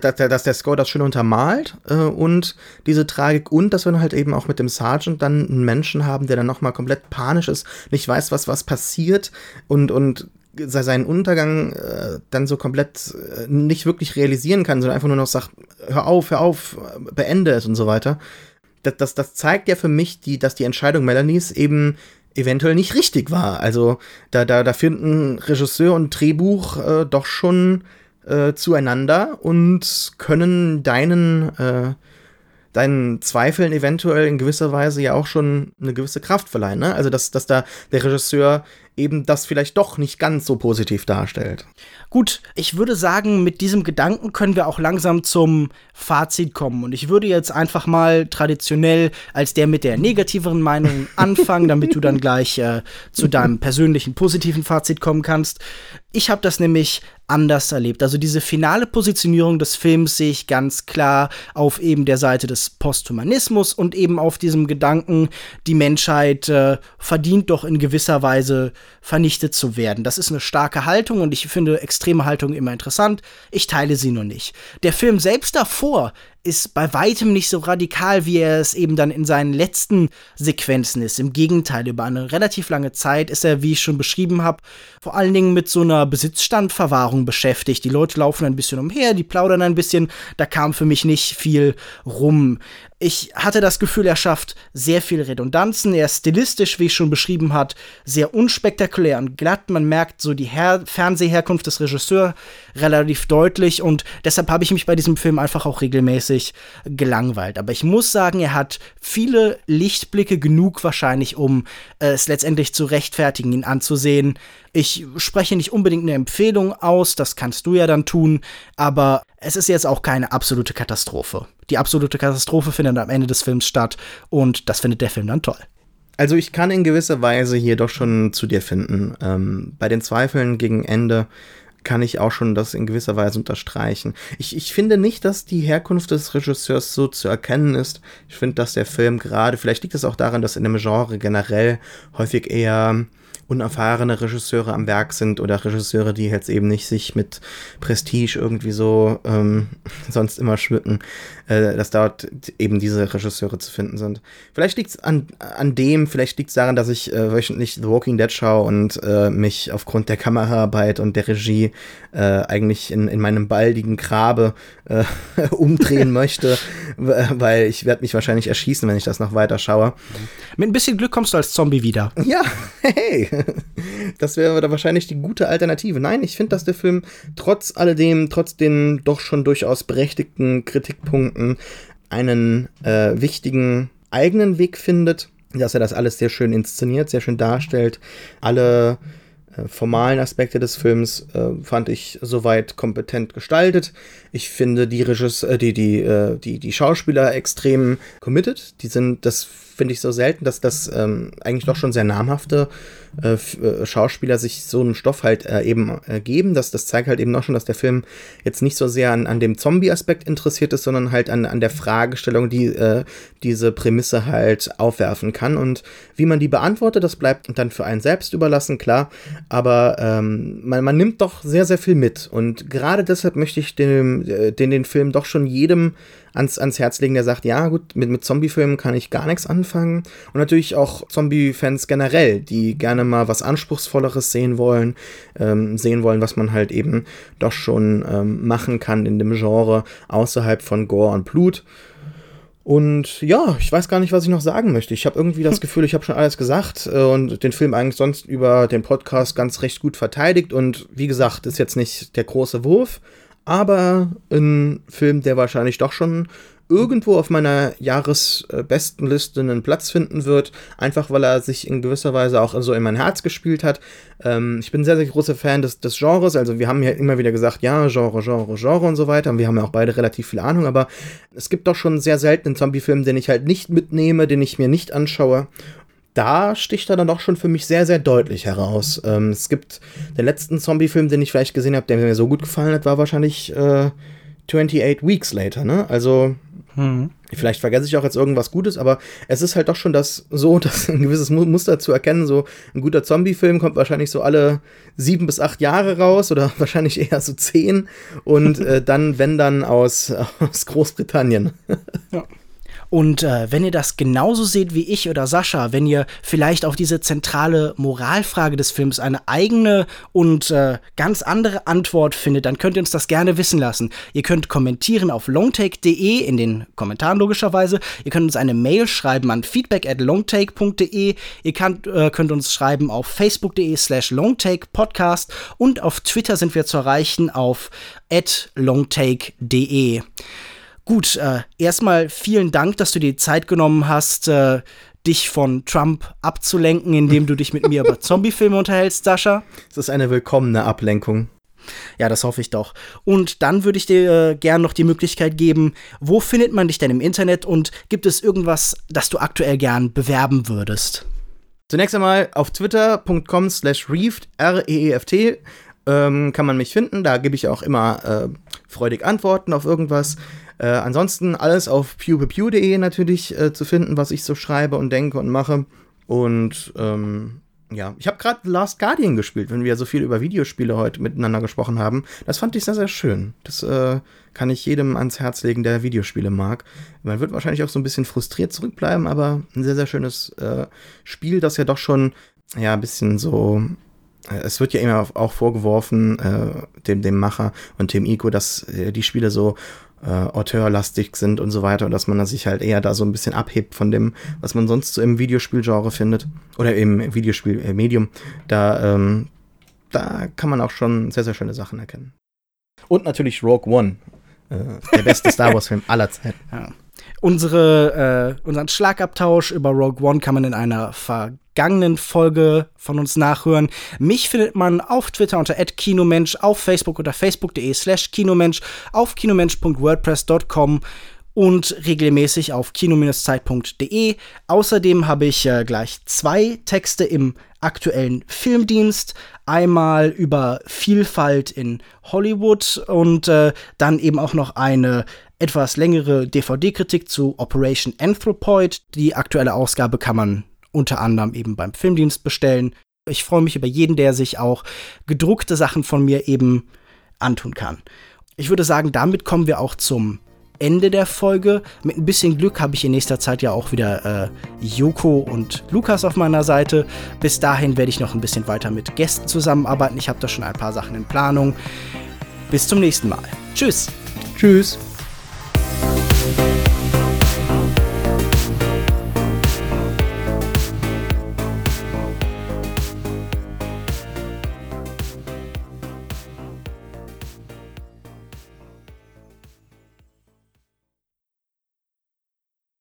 dass, dass der Score das schön untermalt äh, und diese Tragik und dass wir dann halt eben auch mit dem Sergeant dann einen Menschen haben, der dann nochmal komplett panisch ist, nicht weiß, was was passiert und und se- seinen Untergang äh, dann so komplett äh, nicht wirklich realisieren kann, sondern einfach nur noch sagt, hör auf, hör auf, äh, beende es und so weiter. Das, das, das zeigt ja für mich, die, dass die Entscheidung Melanies eben eventuell nicht richtig war. Also da, da, da finden Regisseur und Drehbuch äh, doch schon äh, zueinander und können deinen, äh, deinen Zweifeln eventuell in gewisser Weise ja auch schon eine gewisse Kraft verleihen. Ne? Also, dass, dass da der Regisseur eben das vielleicht doch nicht ganz so positiv darstellt. Gut, ich würde sagen, mit diesem Gedanken können wir auch langsam zum Fazit kommen. Und ich würde jetzt einfach mal traditionell als der mit der negativeren Meinung anfangen, damit du dann gleich äh, zu deinem persönlichen positiven Fazit kommen kannst. Ich habe das nämlich anders erlebt. Also diese finale Positionierung des Films sehe ich ganz klar auf eben der Seite des Posthumanismus und eben auf diesem Gedanken, die Menschheit äh, verdient doch in gewisser Weise vernichtet zu werden. Das ist eine starke Haltung und ich finde extreme Haltung immer interessant. Ich teile sie nur nicht. Der Film selbst davor ist bei weitem nicht so radikal, wie er es eben dann in seinen letzten Sequenzen ist. Im Gegenteil, über eine relativ lange Zeit ist er, wie ich schon beschrieben habe, vor allen Dingen mit so einer Besitzstandverwahrung beschäftigt. Die Leute laufen ein bisschen umher, die plaudern ein bisschen, da kam für mich nicht viel rum. Ich hatte das Gefühl, er schafft sehr viele Redundanzen. Er ist stilistisch, wie ich schon beschrieben hat, sehr unspektakulär und glatt. Man merkt so die Her Fernsehherkunft des Regisseurs relativ deutlich und deshalb habe ich mich bei diesem Film einfach auch regelmäßig gelangweilt. Aber ich muss sagen, er hat viele Lichtblicke genug wahrscheinlich, um äh, es letztendlich zu rechtfertigen, ihn anzusehen. Ich spreche nicht unbedingt eine Empfehlung aus, das kannst du ja dann tun, aber es ist jetzt auch keine absolute Katastrophe. Die absolute Katastrophe findet am Ende des Films statt und das findet der Film dann toll. Also ich kann in gewisser Weise hier doch schon zu dir finden. Ähm, bei den Zweifeln gegen Ende kann ich auch schon das in gewisser Weise unterstreichen. Ich, ich finde nicht, dass die Herkunft des Regisseurs so zu erkennen ist. Ich finde, dass der Film gerade, vielleicht liegt es auch daran, dass in dem Genre generell häufig eher unerfahrene Regisseure am Werk sind oder Regisseure, die jetzt eben nicht sich mit Prestige irgendwie so ähm, sonst immer schmücken, äh, dass dort eben diese Regisseure zu finden sind. Vielleicht liegt es an, an dem, vielleicht liegt es daran, dass ich äh, wöchentlich The Walking Dead schaue und äh, mich aufgrund der Kameraarbeit und der Regie äh, eigentlich in, in meinem baldigen Grabe äh, umdrehen möchte, weil ich werde mich wahrscheinlich erschießen, wenn ich das noch weiter schaue. Mit ein bisschen Glück kommst du als Zombie wieder. Ja, hey, das wäre da wahrscheinlich die gute Alternative. Nein, ich finde, dass der Film trotz alledem, trotz den doch schon durchaus berechtigten Kritikpunkten, einen äh, wichtigen eigenen Weg findet, dass er das alles sehr schön inszeniert, sehr schön darstellt. Alle äh, formalen Aspekte des Films äh, fand ich soweit kompetent gestaltet. Ich finde die, Regis äh, die, die, äh, die, die Schauspieler extrem committed. Die sind, das finde ich so selten, dass das ähm, eigentlich doch schon sehr namhafte äh, äh, Schauspieler sich so einen Stoff halt äh, eben äh, geben. Das, das zeigt halt eben auch schon, dass der Film jetzt nicht so sehr an, an dem Zombie-Aspekt interessiert ist, sondern halt an, an der Fragestellung, die äh, diese Prämisse halt aufwerfen kann. Und wie man die beantwortet, das bleibt dann für einen selbst überlassen, klar. Aber ähm, man, man nimmt doch sehr, sehr viel mit. Und gerade deshalb möchte ich den, äh, den, den Film doch schon jedem ans, ans Herz legen, der sagt, ja gut, mit, mit Zombie-Filmen kann ich gar nichts anfangen. Und natürlich auch Zombie-Fans generell, die gerne mal was Anspruchsvolleres sehen wollen, ähm, sehen wollen, was man halt eben doch schon ähm, machen kann in dem Genre außerhalb von Gore und Blut. Und ja, ich weiß gar nicht, was ich noch sagen möchte. Ich habe irgendwie das Gefühl, ich habe schon alles gesagt äh, und den Film eigentlich sonst über den Podcast ganz recht gut verteidigt. Und wie gesagt, ist jetzt nicht der große Wurf, aber ein Film, der wahrscheinlich doch schon irgendwo auf meiner Jahresbestenliste einen Platz finden wird, einfach weil er sich in gewisser Weise auch so in mein Herz gespielt hat. Ähm, ich bin sehr, sehr großer Fan des, des Genres, also wir haben ja immer wieder gesagt, ja, Genre, Genre, Genre und so weiter, und wir haben ja auch beide relativ viel Ahnung, aber es gibt doch schon sehr selten einen Zombie-Film, den ich halt nicht mitnehme, den ich mir nicht anschaue da sticht er dann doch schon für mich sehr, sehr deutlich heraus. Ähm, es gibt den letzten Zombie-Film, den ich vielleicht gesehen habe, der mir so gut gefallen hat, war wahrscheinlich äh, 28 Weeks Later, ne? Also, hm. vielleicht vergesse ich auch jetzt irgendwas Gutes, aber es ist halt doch schon das so, dass ein gewisses Muster zu erkennen. So, ein guter Zombie-Film kommt wahrscheinlich so alle sieben bis acht Jahre raus oder wahrscheinlich eher so zehn. Und äh, dann, wenn dann aus, aus Großbritannien. ja. Und äh, wenn ihr das genauso seht wie ich oder Sascha, wenn ihr vielleicht auf diese zentrale Moralfrage des Films eine eigene und äh, ganz andere Antwort findet, dann könnt ihr uns das gerne wissen lassen. Ihr könnt kommentieren auf longtake.de in den Kommentaren logischerweise. Ihr könnt uns eine Mail schreiben an feedback at longtake.de. Ihr könnt, äh, könnt uns schreiben auf facebook.de slash longtakepodcast und auf Twitter sind wir zu erreichen auf at longtake.de. Gut, äh, erstmal vielen Dank, dass du dir die Zeit genommen hast, äh, dich von Trump abzulenken, indem du dich mit mir über Zombiefilme unterhältst, Sascha. Es ist eine willkommene Ablenkung. Ja, das hoffe ich doch. Und dann würde ich dir äh, gern noch die Möglichkeit geben, wo findet man dich denn im Internet und gibt es irgendwas, das du aktuell gern bewerben würdest? Zunächst einmal auf twitter.com slash reeft, R-E-E-F-T, ähm, kann man mich finden. Da gebe ich auch immer äh, freudig Antworten auf irgendwas. Äh, ansonsten alles auf pewpew.de natürlich äh, zu finden, was ich so schreibe und denke und mache. Und ähm, ja, ich habe gerade Last Guardian gespielt, wenn wir so viel über Videospiele heute miteinander gesprochen haben. Das fand ich sehr, sehr schön. Das äh, kann ich jedem ans Herz legen, der Videospiele mag. Man wird wahrscheinlich auch so ein bisschen frustriert zurückbleiben, aber ein sehr, sehr schönes äh, Spiel, das ja doch schon, ja, ein bisschen so. Äh, es wird ja immer auch vorgeworfen, äh, dem, dem Macher und dem Ico, dass äh, die Spiele so äh, auteurlastig sind und so weiter und dass man sich halt eher da so ein bisschen abhebt von dem, was man sonst so im Videospielgenre findet oder im Videospielmedium. Äh, da, ähm, da kann man auch schon sehr, sehr schöne Sachen erkennen. Und natürlich Rogue One, äh, der beste Star Wars-Film aller Zeiten. Ja. Unsere, äh, unseren Schlagabtausch über Rogue One kann man in einer vergangenen Folge von uns nachhören. Mich findet man auf Twitter unter @kinomensch, auf Facebook unter facebook.de/slash kinomensch, auf kinomensch.wordpress.com und regelmäßig auf kino-zeit.de. Außerdem habe ich äh, gleich zwei Texte im aktuellen Filmdienst. Einmal über Vielfalt in Hollywood und äh, dann eben auch noch eine etwas längere DVD-Kritik zu Operation Anthropoid. Die aktuelle Ausgabe kann man unter anderem eben beim Filmdienst bestellen. Ich freue mich über jeden, der sich auch gedruckte Sachen von mir eben antun kann. Ich würde sagen, damit kommen wir auch zum Ende der Folge. Mit ein bisschen Glück habe ich in nächster Zeit ja auch wieder äh, Joko und Lukas auf meiner Seite. Bis dahin werde ich noch ein bisschen weiter mit Gästen zusammenarbeiten. Ich habe da schon ein paar Sachen in Planung. Bis zum nächsten Mal. Tschüss. Tschüss.